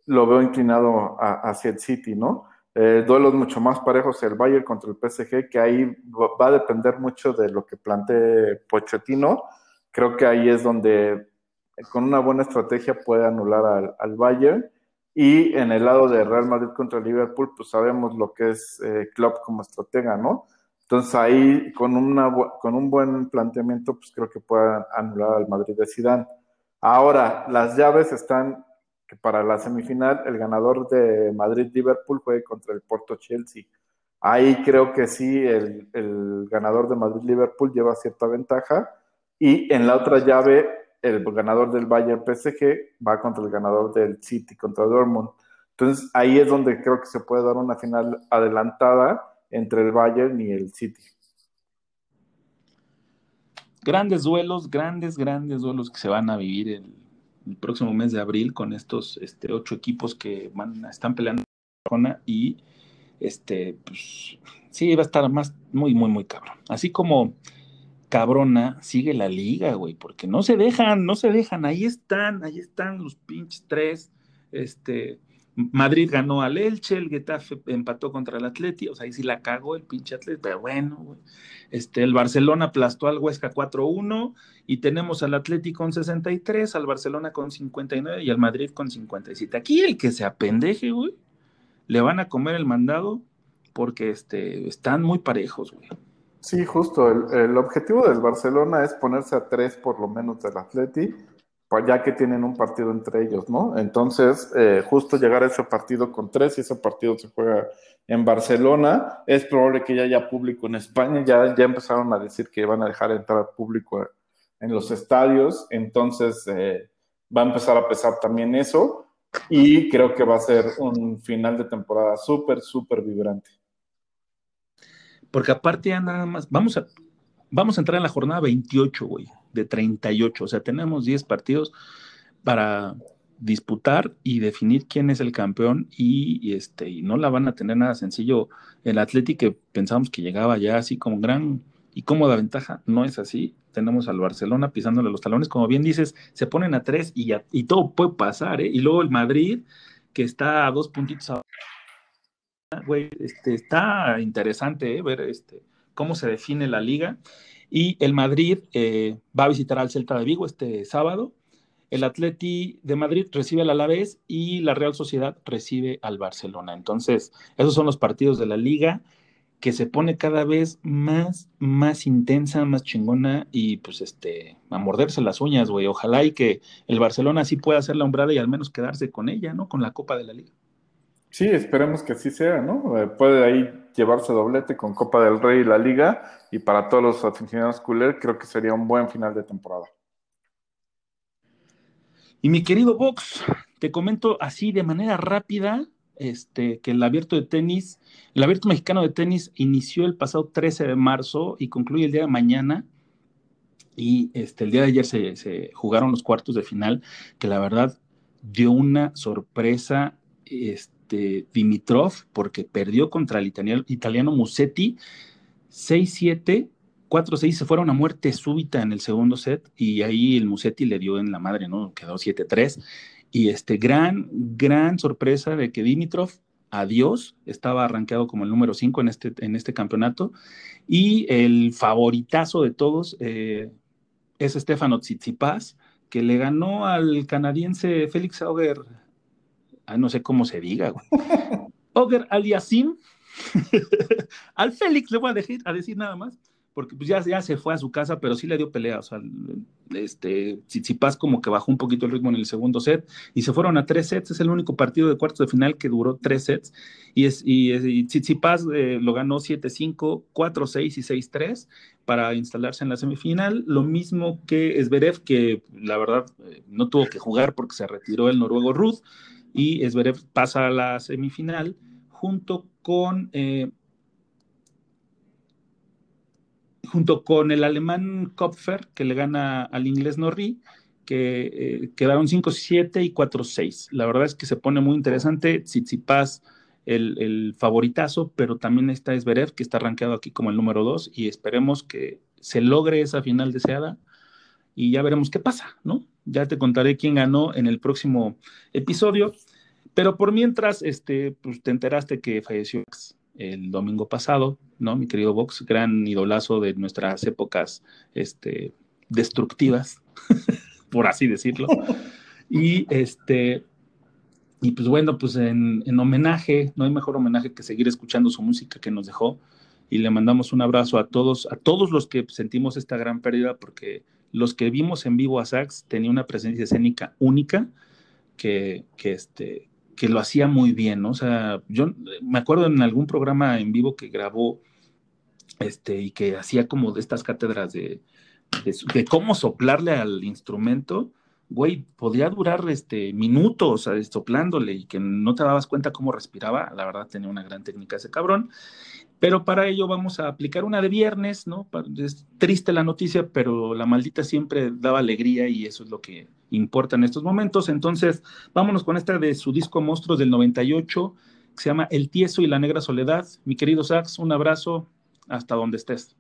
lo veo inclinado hacia el City, ¿no? Eh, duelos mucho más parejos el Bayern contra el PSG, que ahí va a depender mucho de lo que plantee Pochettino. Creo que ahí es donde con una buena estrategia puede anular al, al Bayern. Y en el lado de Real Madrid contra Liverpool, pues sabemos lo que es eh, Klopp como estratega, ¿no? Entonces ahí con, una, con un buen planteamiento, pues creo que puedan anular al Madrid de Zidane. Ahora, las llaves están que para la semifinal el ganador de Madrid-Liverpool juegue contra el Porto-Chelsea. Ahí creo que sí, el, el ganador de Madrid-Liverpool lleva cierta ventaja. Y en la otra llave, el ganador del Bayern-PSG va contra el ganador del City contra Dortmund. Entonces ahí es donde creo que se puede dar una final adelantada entre el Bayern y el City. Grandes duelos, grandes, grandes duelos que se van a vivir el, próximo mes de abril con estos este, ocho equipos que van, están peleando y este, pues, sí, va a estar más, muy, muy, muy cabrón. Así como cabrona sigue la liga, güey, porque no se dejan, no se dejan, ahí están, ahí están los pinches tres, este, Madrid ganó al Elche, el Getafe empató contra el Atleti, o sea, ahí sí la cagó el pinche Atleti, pero bueno, Este, el Barcelona aplastó al Huesca 4-1 y tenemos al Atleti con 63, al Barcelona con 59 y al Madrid con 57. Aquí el que se apendeje, güey, le van a comer el mandado porque este, están muy parejos, güey. Sí, justo. El, el objetivo del Barcelona es ponerse a tres por lo menos del Atleti ya que tienen un partido entre ellos, ¿no? Entonces, eh, justo llegar a ese partido con tres y ese partido se juega en Barcelona, es probable que ya haya público en España, ya, ya empezaron a decir que van a dejar entrar público en los estadios, entonces eh, va a empezar a pesar también eso y creo que va a ser un final de temporada súper, súper vibrante. Porque aparte ya nada más, vamos a, vamos a entrar en la jornada 28, güey de 38. O sea, tenemos 10 partidos para disputar y definir quién es el campeón y, este y no la van a tener nada sencillo. El Atlético que pensamos que llegaba ya así como gran y cómoda ventaja, no es así. Tenemos al Barcelona pisándole los talones, como bien dices, se ponen a tres y, y todo puede pasar, ¿eh? Y luego el Madrid, que está a dos puntitos este, está interesante ¿eh? ver este, cómo se define la liga. Y el Madrid eh, va a visitar al Celta de Vigo este sábado. El Atleti de Madrid recibe al Alavés y la Real Sociedad recibe al Barcelona. Entonces, esos son los partidos de la liga que se pone cada vez más, más intensa, más chingona y pues este, a morderse las uñas, güey. Ojalá y que el Barcelona sí pueda hacer la umbrada y al menos quedarse con ella, ¿no? Con la Copa de la Liga. Sí, esperemos que así sea, ¿no? Eh, puede ahí llevarse doblete con Copa del Rey y la Liga y para todos los aficionados culés creo que sería un buen final de temporada. Y mi querido Vox, te comento así de manera rápida este, que el abierto de tenis, el abierto mexicano de tenis inició el pasado 13 de marzo y concluye el día de mañana. Y este, el día de ayer se, jugaron los cuartos de final, que la verdad dio una sorpresa este, Dimitrov, porque perdió contra el italiano, Musetti 6-7 4-6 se fueron a muerte súbita en el segundo set y ahí el Musetti le dio en la madre, ¿no? Quedó 7-3. Y este gran, gran sorpresa de que Dimitrov, adiós, estaba arranqueado como el número 5 en este, en este campeonato. Y el favoritazo de todos eh, es Stefano Tsitsipas, que le ganó al canadiense Félix Auger, ah, no sé cómo se diga, güey. Auger Aliasim. (laughs) al Félix le voy a a decir nada más porque pues ya, ya se fue a su casa, pero sí le dio pelea, o sea, este, Tsitsipas como que bajó un poquito el ritmo en el segundo set, y se fueron a tres sets, es el único partido de cuartos de final que duró tres sets, y, es, y, Tsitsipas eh, lo ganó 7-5, 4-6 y 6-3 para instalarse en la semifinal, lo mismo que Zverev, que la verdad eh, no tuvo que jugar porque se retiró el noruego Ruth, y Zverev pasa a la semifinal junto con... Eh, junto con el alemán Kopfer, que le gana al inglés Norri, que eh, quedaron 5-7 y 4-6. La verdad es que se pone muy interesante. Tsitsipas, el, el favoritazo, pero también está Zverev, que está rankeado aquí como el número 2, y esperemos que se logre esa final deseada y ya veremos qué pasa, ¿no? Ya te contaré quién ganó en el próximo episodio. Pero por mientras, este, pues te enteraste que falleció el domingo pasado, ¿no? Mi querido Vox, gran idolazo de nuestras épocas este, destructivas, (laughs) por así decirlo. Y este, y pues bueno, pues en, en, homenaje, no hay mejor homenaje que seguir escuchando su música que nos dejó. Y le mandamos un abrazo a todos, a todos los que sentimos esta gran pérdida, porque los que vimos en vivo a Sax tenía una presencia escénica única que, que, este, que lo hacía muy bien, ¿no? O sea, yo me acuerdo en algún programa en vivo que grabó este, y que hacía como de estas cátedras de, de, cómo soplarle al instrumento, güey, podía durar este, minutos soplándole y que no te dabas cuenta cómo respiraba, la verdad tenía una gran técnica ese cabrón, pero para ello vamos a aplicar una de viernes, ¿no? Es triste la noticia, pero la maldita siempre daba alegría y eso es lo que importa en estos momentos. Entonces, vámonos con esta de su disco Monstruos del 98, que se llama El Tieso y la Negra Soledad. Mi querido Sax, un abrazo hasta donde estés.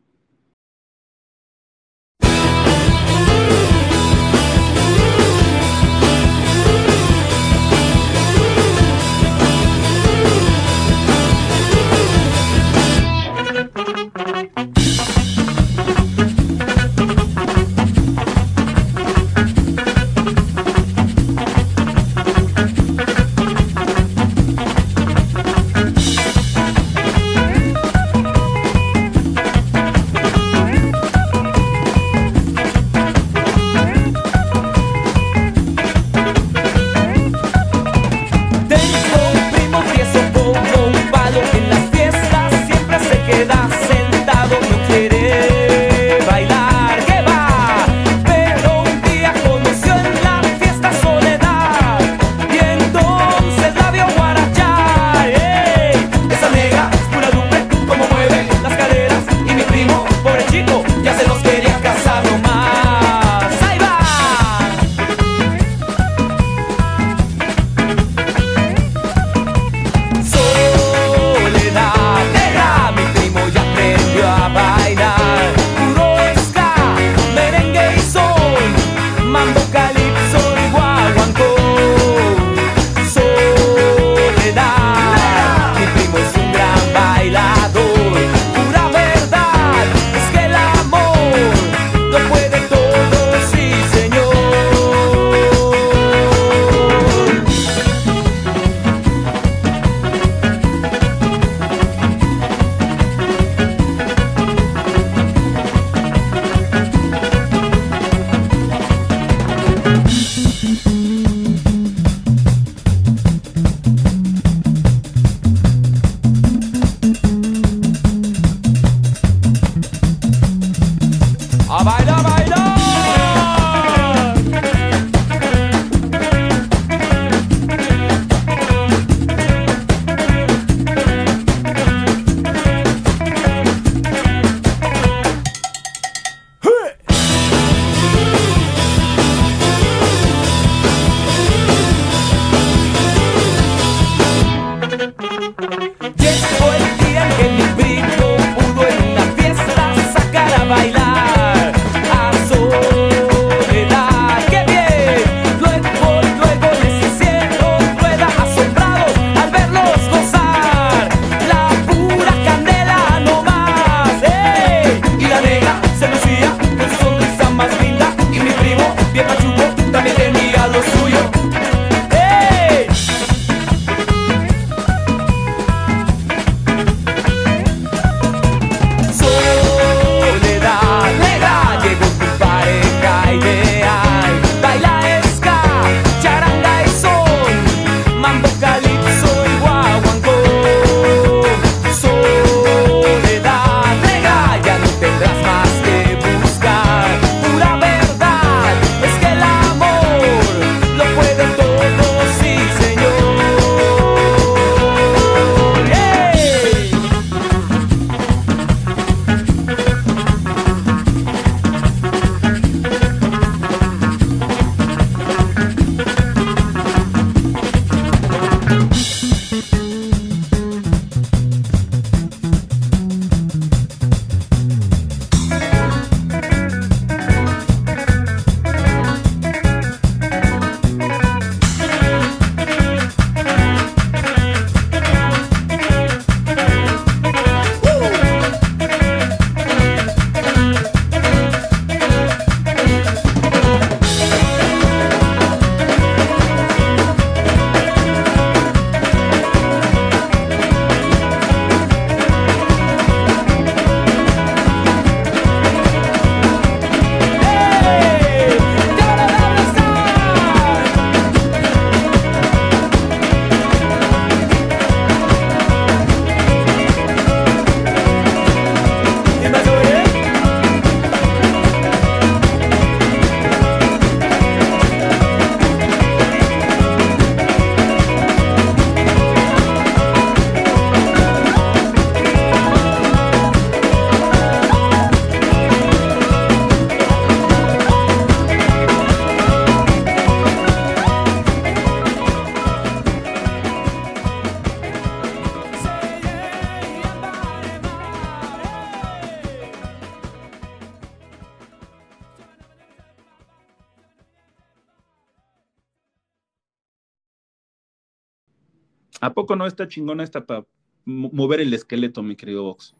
Poco no está chingona esta para mover el esqueleto, mi querido Vox?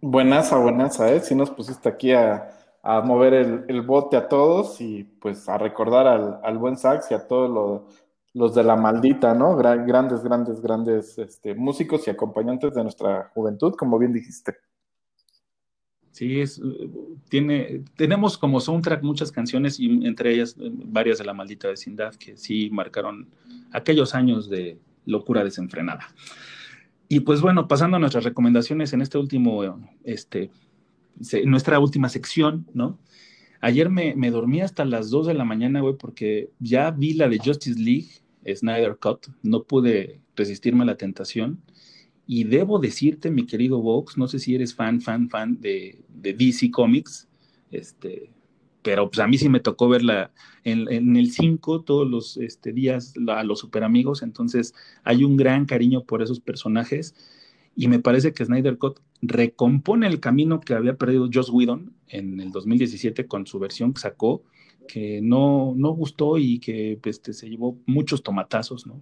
Buenaza, buenaza, ¿eh? Si nos pusiste aquí a, mover el, bote a todos y pues a recordar al, buen Sax y a todos los, de la maldita, ¿no? grandes, grandes, grandes este, músicos y acompañantes de nuestra juventud, como bien dijiste. Sí, es, tiene, tenemos como soundtrack muchas canciones y entre ellas eh, varias de la maldita vecindad que sí marcaron aquellos años de locura desenfrenada. Y pues bueno, pasando a nuestras recomendaciones en este último, este, nuestra última sección, ¿no? Ayer me, me, dormí hasta las 2 de la mañana, güey, porque ya vi la de Justice League, Snyder Cut, no pude resistirme a la tentación. Y debo decirte, mi querido Vox, no sé si eres fan, fan, fan de, de DC Comics, este, pero pues a mí sí me tocó verla en, el 5 todos los este, días a los super amigos, entonces hay un gran cariño por esos personajes y me parece que Snyder Cut recompone el camino que había perdido Joss Whedon en el 2017 con su versión que sacó, que no, no gustó y que este, se llevó muchos tomatazos, ¿no?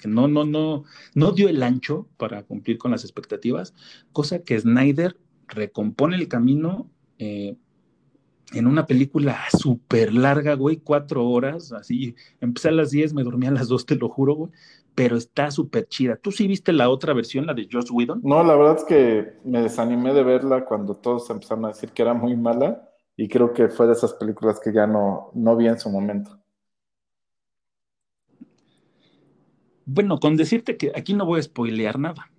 Que no, no, no, no dio el ancho para cumplir con las expectativas, cosa que Snyder recompone el camino eh, en una película súper larga, güey, cuatro horas, así, empecé a las diez, me dormí a las dos, te lo juro, güey, pero está súper chida. ¿Tú sí viste la otra versión, la de Joss Whedon? No, la verdad es que me desanimé de verla cuando todos empezaron a decir que era muy mala y creo que fue de esas películas que ya no, no vi en su momento. Bueno, con decirte que aquí no voy a spoilear nada.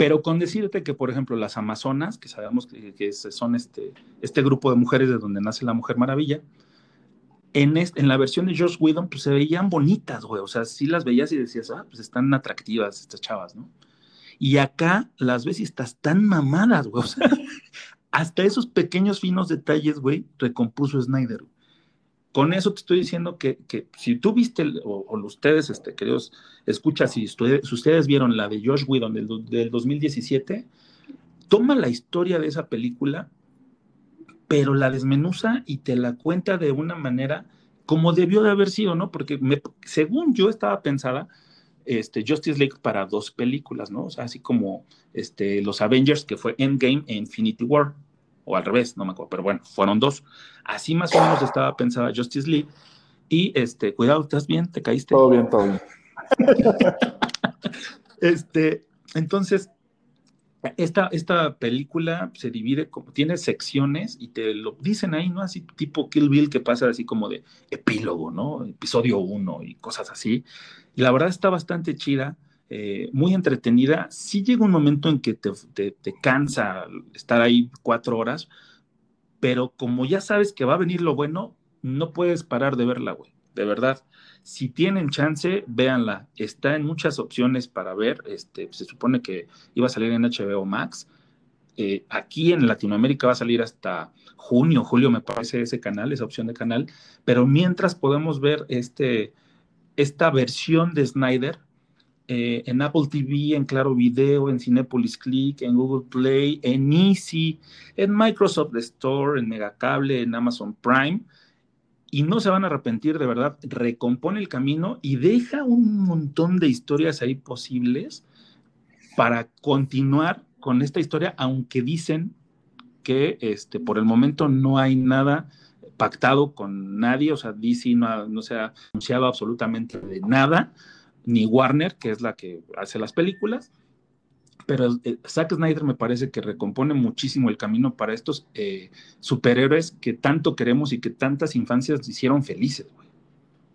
Pero con decirte que, por ejemplo, las Amazonas, que sabemos que, son este, este grupo de mujeres de donde nace la Mujer Maravilla, en, en la versión de George Whedon, pues se veían bonitas, güey. O sea, sí las veías y decías, ah, pues están atractivas estas chavas, ¿no? Y acá las ves y estás tan mamadas, güey. O sea, (laughs) hasta esos pequeños finos detalles, güey, recompuso Snyder. Güey con eso te estoy diciendo que, si tú viste, o, ustedes, este, queridos, escucha, si ustedes, vieron la de Josh Whedon del, del 2017, toma la historia de esa película, pero la desmenuza y te la cuenta de una manera como debió de haber sido, ¿no? Porque según yo estaba pensada, este, Justice League para dos películas, ¿no? Así como este, los Avengers, que fue Endgame e Infinity War o al revés, no me acuerdo, pero bueno, fueron dos. Así más o menos estaba pensada Justice League. Y este, cuidado, ¿estás bien? ¿Te caíste? Todo bien, todo bien. (laughs) este, entonces, esta, esta película se divide, como, tiene secciones y te lo dicen ahí, ¿no? Así tipo Kill Bill que pasa así como de epílogo, ¿no? Episodio uno y cosas así. Y la verdad está bastante chida. Eh, muy entretenida. Sí llega un momento en que te, cansa estar ahí cuatro horas, pero como ya sabes que va a venir lo bueno, no puedes parar de verla, güey. De verdad. Si tienen chance, véanla. Está en muchas opciones para ver. Este, se supone que iba a salir en HBO Max. Eh, aquí en Latinoamérica va a salir hasta junio, julio, me parece ese canal, esa opción de canal. Pero mientras podemos ver este, esta versión de Snyder, eh, en Apple TV, en Claro Video, en Cinepolis Click, en Google Play, en Easy, en Microsoft Store, en Megacable, en Amazon Prime. Y no se van a arrepentir, de verdad, recompone el camino y deja un montón de historias ahí posibles para continuar con esta historia, aunque dicen que este, por el momento no hay nada pactado con nadie, o sea, DC no, no se ha anunciado absolutamente de nada ni Warner, que es la que hace las películas, pero eh, Zack Snyder me parece que recompone muchísimo el camino para estos eh, superhéroes que tanto queremos y que tantas infancias hicieron felices,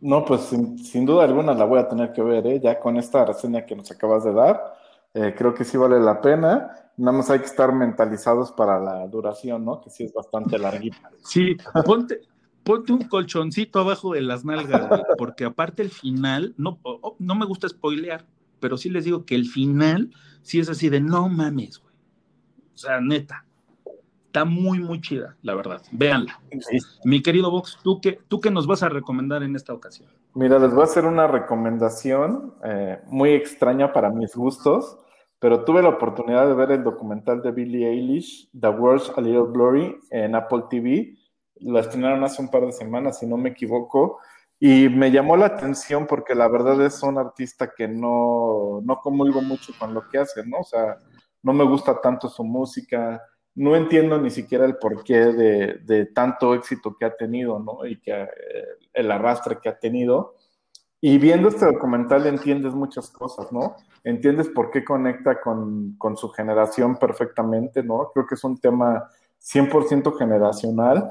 No, pues sin, duda alguna la voy a tener que ver, ¿eh? ya con esta reseña que nos acabas de dar, eh, creo que sí vale la pena. Nada más hay que estar mentalizados para la duración, ¿no? Que sí es bastante larguita. Sí, ponte, ponte un colchoncito abajo de las nalgas, (laughs) porque aparte el final, no, no me gusta spoilear, pero sí les digo que el final sí es así de no mames, güey. O sea, neta. Está muy, muy chida, la verdad. Véanla. Mi querido Vox, ¿tú qué, ¿tú qué nos vas a recomendar en esta ocasión? Mira, les voy a hacer una recomendación eh, muy extraña para mis gustos, pero tuve la oportunidad de ver el documental de Billie Eilish, The World's a Little Glory, en Apple TV lo estrenaron hace un par de semanas, si no me equivoco, Y me llamó la atención porque la verdad es un artista que no, no comulgo mucho con lo que hace, ¿no? O sea, no me gusta tanto su música, no entiendo ni siquiera el porqué de, de tanto éxito que ha tenido, ¿no? Y que eh, el arrastre que ha tenido. Y viendo este documental entiendes muchas cosas, ¿no? Entiendes por qué conecta con, con su generación perfectamente, ¿no? Creo que es un tema 100% generacional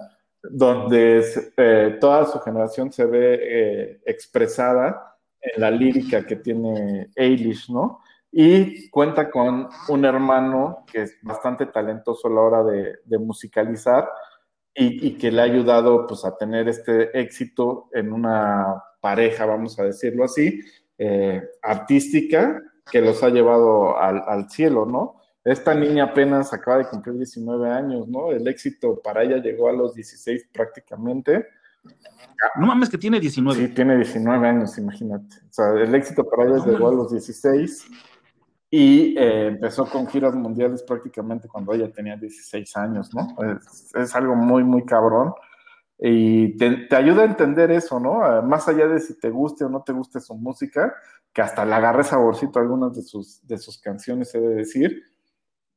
donde eh, toda su generación se ve eh, expresada en la lírica que tiene Eilish, ¿no? Y cuenta con un hermano que es bastante talentoso a la hora de, musicalizar y, que le ha ayudado pues, a tener este éxito en una pareja, vamos a decirlo así, eh, artística que los ha llevado al, al cielo, ¿no? Esta niña apenas acaba de cumplir 19 años, ¿no? El éxito para ella llegó a los 16 prácticamente. No mames que tiene 19. Sí, tiene 19 años, imagínate. O sea, el éxito para ella llegó a los 16 y eh, empezó con giras mundiales prácticamente cuando ella tenía 16 años, ¿no? Es, algo muy, muy cabrón. Y te, ayuda a entender eso, ¿no? Más allá de si te guste o no te guste su música, que hasta le agarre saborcito a algunas de sus, de sus canciones, he de decir,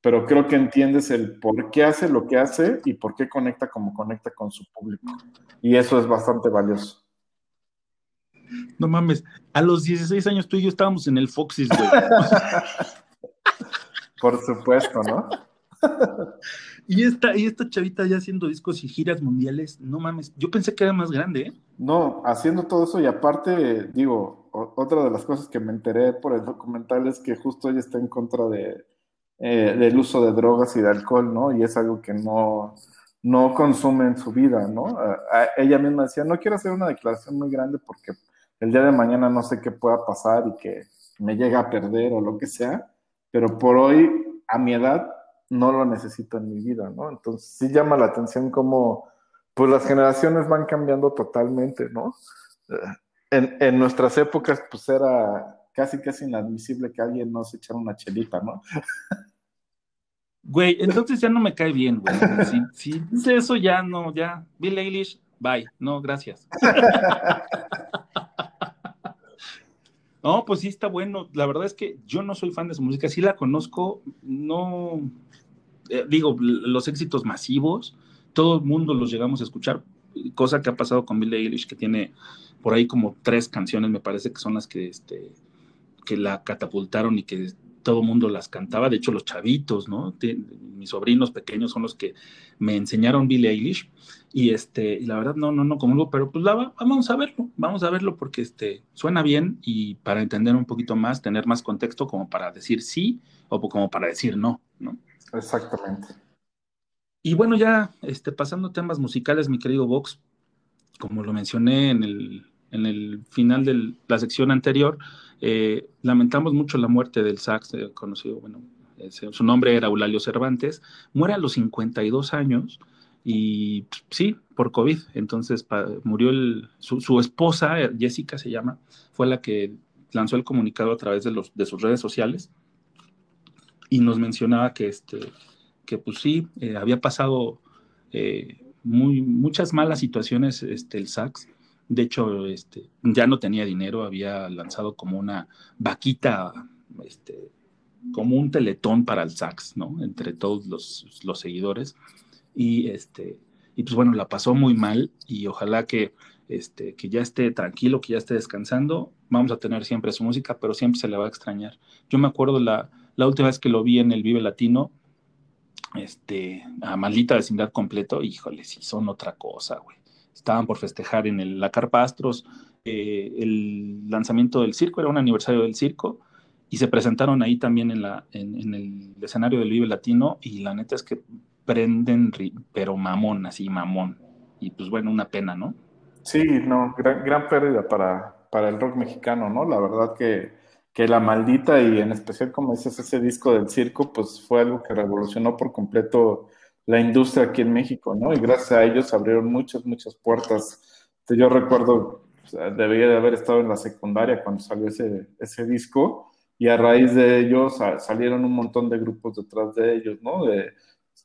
pero creo que entiendes el por qué hace lo que hace y por qué conecta como conecta con su público. Y eso es bastante valioso. No mames, a los 16 años tú y yo estábamos en el Foxys, güey. (laughs) por supuesto, ¿no? (laughs) y esta, y esta chavita ya haciendo discos y giras mundiales, no mames, yo pensé que era más grande, ¿eh? No, haciendo todo eso y aparte, digo, otra de las cosas que me enteré por el documental es que justo ella está en contra de, eh, del uso de drogas y de alcohol, ¿no? Y es algo que no, no consume en su vida, ¿no? ella misma decía, no quiero hacer una declaración muy grande porque el día de mañana no sé qué pueda pasar y que me llegue a perder o lo que sea, pero por hoy, a mi edad, no lo necesito en mi vida, ¿no? Entonces sí llama la atención cómo, pues las generaciones van cambiando totalmente, ¿no? Eh, en, en nuestras épocas, pues era casi casi inadmisible que alguien no se echara una chelita, ¿no? (laughs) Güey, entonces ya no me cae bien, güey. Si, dice eso, ya no, ya. Bill Eilish, bye. No, gracias. (laughs) No, pues sí está bueno. La verdad es que yo no soy fan de su música. Sí la conozco. No. Eh, digo, los éxitos masivos, todo el mundo los llegamos a escuchar. Cosa que ha pasado con Bill Eilish, que tiene por ahí como tres canciones, me parece que son las que este, que la catapultaron y que todo el mundo las cantaba, de hecho los chavitos, ¿no? mis sobrinos pequeños son los que me enseñaron Billie Eilish y este, y la verdad no, no, no como pero pues la, vamos a verlo, vamos a verlo porque este, suena bien y para entender un poquito más, tener más contexto como para decir sí o como para decir no, ¿no? Exactamente. Y bueno, ya este, pasando temas musicales, mi querido Vox, como lo mencioné en el, en el final de la sección anterior, eh, lamentamos mucho la muerte del sax, eh, conocido, bueno, su nombre era Eulalio Cervantes, muere a los 52 años y sí, por COVID. Entonces murió su, esposa, Jessica se llama, fue la que lanzó el comunicado a través de, los, de sus redes sociales y nos mencionaba que, este, que pues sí, eh, había pasado muy, muchas malas situaciones este, el sax de hecho, este, ya no tenía dinero, había lanzado como una vaquita, este, como un teletón para el sax, ¿no? Entre todos los, los seguidores. Y, este, y pues bueno, la pasó muy mal y ojalá que, este, que ya esté tranquilo, que ya esté descansando. Vamos a tener siempre su música, pero siempre se le va a extrañar. Yo me acuerdo la, la última vez que lo vi en el Vive Latino, este, a maldita vecindad completo, híjole, sí son otra cosa, güey estaban por festejar en el, la Carpastros eh, el lanzamiento del circo, era un aniversario del circo, y se presentaron ahí también en, la, en, el escenario del Vive Latino, y la neta es que prenden, pero mamón, así mamón. Y pues bueno, una pena, ¿no? Sí, no, gran, gran pérdida para, para el rock mexicano, ¿no? La verdad que, que la maldita y en especial, como dices, ese disco del circo, pues fue algo que revolucionó por completo la industria aquí en México, ¿no? Y gracias a ellos abrieron muchas, muchas puertas. Yo recuerdo, debía de haber estado en la secundaria cuando salió ese, ese disco y a raíz de ellos salieron un montón de grupos detrás de ellos, ¿no? De,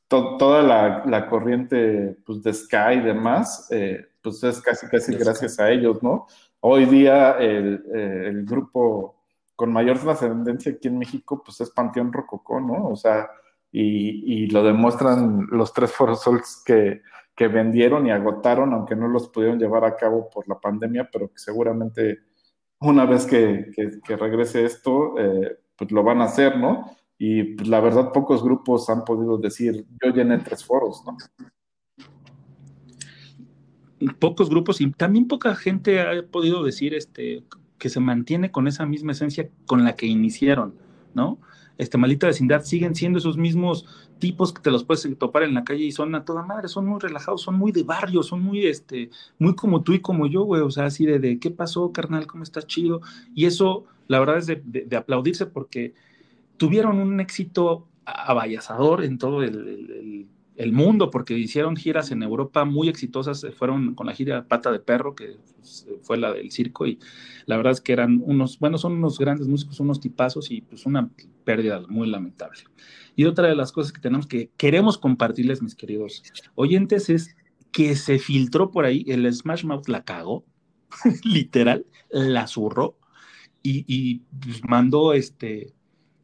toda la, corriente pues, de Sky y demás, eh, pues es casi, casi gracias a ellos, ¿no? Hoy día el, el grupo con mayor trascendencia aquí en México, pues es Panteón Rococó, ¿no? O sea, y, lo demuestran los tres Forosols que, que vendieron y agotaron, aunque no los pudieron llevar a cabo por la pandemia, pero que seguramente una vez que, regrese esto, eh, pues lo van a hacer, ¿no? Y pues, la verdad, pocos grupos han podido decir, yo llené tres foros, ¿no? Pocos grupos y también poca gente ha podido decir este, que se mantiene con esa misma esencia con la que iniciaron, ¿no? Este, maldita vecindad, siguen siendo esos mismos tipos que te los puedes topar en la calle y son a toda madre, son muy relajados, son muy de barrio, son muy, este, muy como tú y como yo, güey, o sea, así de, de ¿qué pasó, carnal? ¿Cómo estás chido? Y eso, la verdad, es de, aplaudirse porque tuvieron un éxito abayazador en todo el el mundo, porque hicieron giras en Europa muy exitosas, fueron con la gira Pata de Perro, que fue la del circo, y la verdad es que eran unos, bueno, son unos grandes músicos, unos tipazos, y pues una pérdida muy lamentable. Y otra de las cosas que tenemos que queremos compartirles, mis queridos oyentes, es que se filtró por ahí, el Smash Mouth la cagó, (laughs) literal, la zurró, y, pues, mandó este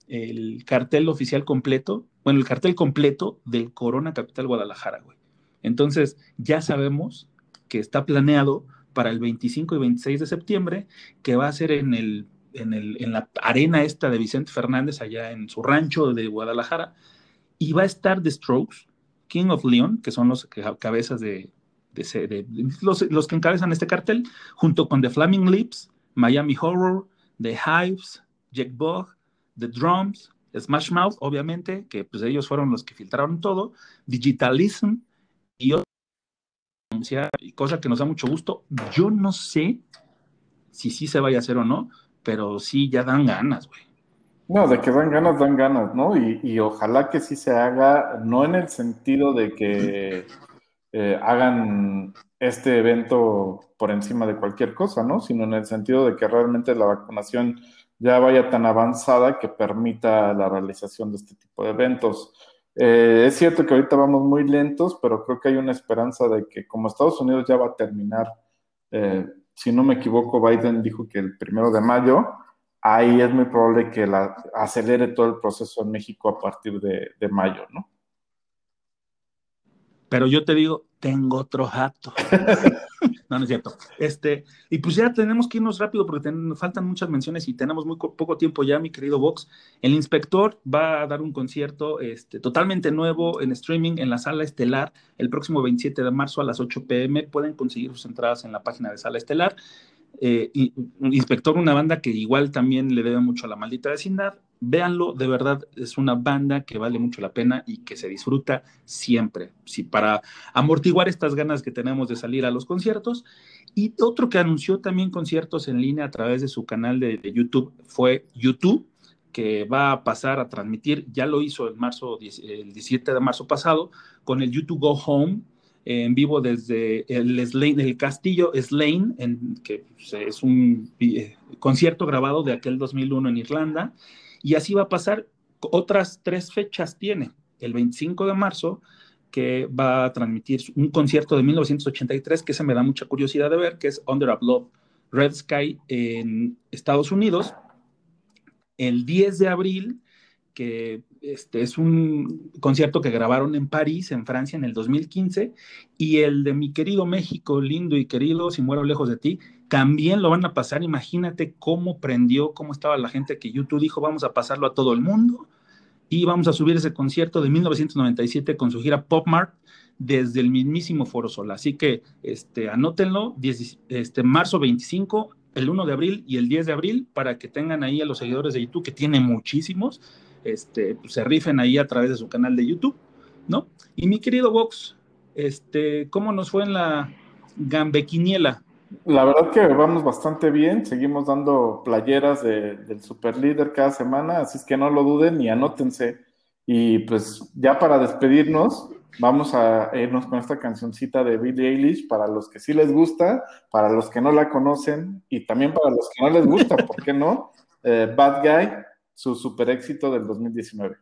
el cartel oficial completo bueno, el cartel completo del Corona Capital Guadalajara, güey. Entonces, ya sabemos que está planeado para el 25 y 26 de septiembre, que va a ser en, el, en, el, en la arena esta de Vicente Fernández, allá en su rancho de Guadalajara, y va a estar The Strokes, King of Leon, que son los cabezas de, de, los, los, que encabezan este cartel, junto con The Flaming Lips, Miami Horror, The Hives, Jack Bog, The Drums, Smash Mouth, obviamente, que pues ellos fueron los que filtraron todo, Digitalism y otra cosa que nos da mucho gusto. Yo no sé si sí se vaya a hacer o no, pero sí ya dan ganas, güey. No, de que dan ganas, dan ganas, ¿no? Y, ojalá que sí se haga, no en el sentido de que eh, hagan este evento por encima de cualquier cosa, ¿no? Sino en el sentido de que realmente la vacunación ya vaya tan avanzada que permita la realización de este tipo de eventos. Eh, es cierto que ahorita vamos muy lentos, pero creo que hay una esperanza de que como Estados Unidos ya va a terminar, eh, si no me equivoco, Biden dijo que el primero de mayo, ahí es muy probable que acelere todo el proceso en México a partir de, de mayo, ¿no? Pero yo te digo, tengo otro jato. (laughs) No, no es cierto. Este, y pues ya tenemos que irnos rápido porque faltan muchas menciones y tenemos muy poco tiempo ya, mi querido Vox. El inspector va a dar un concierto este, totalmente nuevo en streaming en la sala estelar el próximo 27 de marzo a las 8 pm. Pueden conseguir sus entradas en la página de sala estelar. Eh, inspector, una banda que igual también le debe mucho a la maldita vecindad. Véanlo, de verdad es una banda que vale mucho la pena y que se disfruta siempre, sí, para amortiguar estas ganas que tenemos de salir a los conciertos. Y otro que anunció también conciertos en línea a través de su canal de, YouTube fue YouTube, que va a pasar a transmitir, ya lo hizo el, marzo, el 17 de marzo pasado, con el YouTube Go Home, en vivo desde el, castillo Slane, en, que pues, es un eh, concierto grabado de aquel 2001 en Irlanda, y así va a pasar. Otras tres fechas tiene. El 25 de marzo, que va a transmitir un concierto de 1983, que se me da mucha curiosidad de ver, que es Under a Love Red Sky en Estados Unidos. El 10 de abril, que este es un concierto que grabaron en París, en Francia, en el 2015, y el de mi querido México, lindo y querido, si muero lejos de ti, también lo van a pasar. Imagínate cómo prendió, cómo estaba la gente que YouTube dijo, vamos a pasarlo a todo el mundo y vamos a subir ese concierto de 1997 con su gira Pop Mart desde el mismísimo Foro Sol. Así que este, anótenlo, este, marzo 25, el 1 de abril y el 10 de abril, para que tengan ahí a los seguidores de YouTube, que tiene muchísimos, este, pues, se rifen ahí a través de su canal de YouTube, ¿no? Y mi querido Vox, este, ¿cómo nos fue en la Gambequiniela? La verdad que vamos bastante bien, seguimos dando playeras del super líder cada semana, así es que no lo duden y anótense. Y pues ya para despedirnos, vamos a irnos con esta cancioncita de Billie Eilish para los que sí les gusta, para los que no la conocen y también para los que no les gusta, ¿por qué no? Eh, Bad Guy, su super éxito del 2019.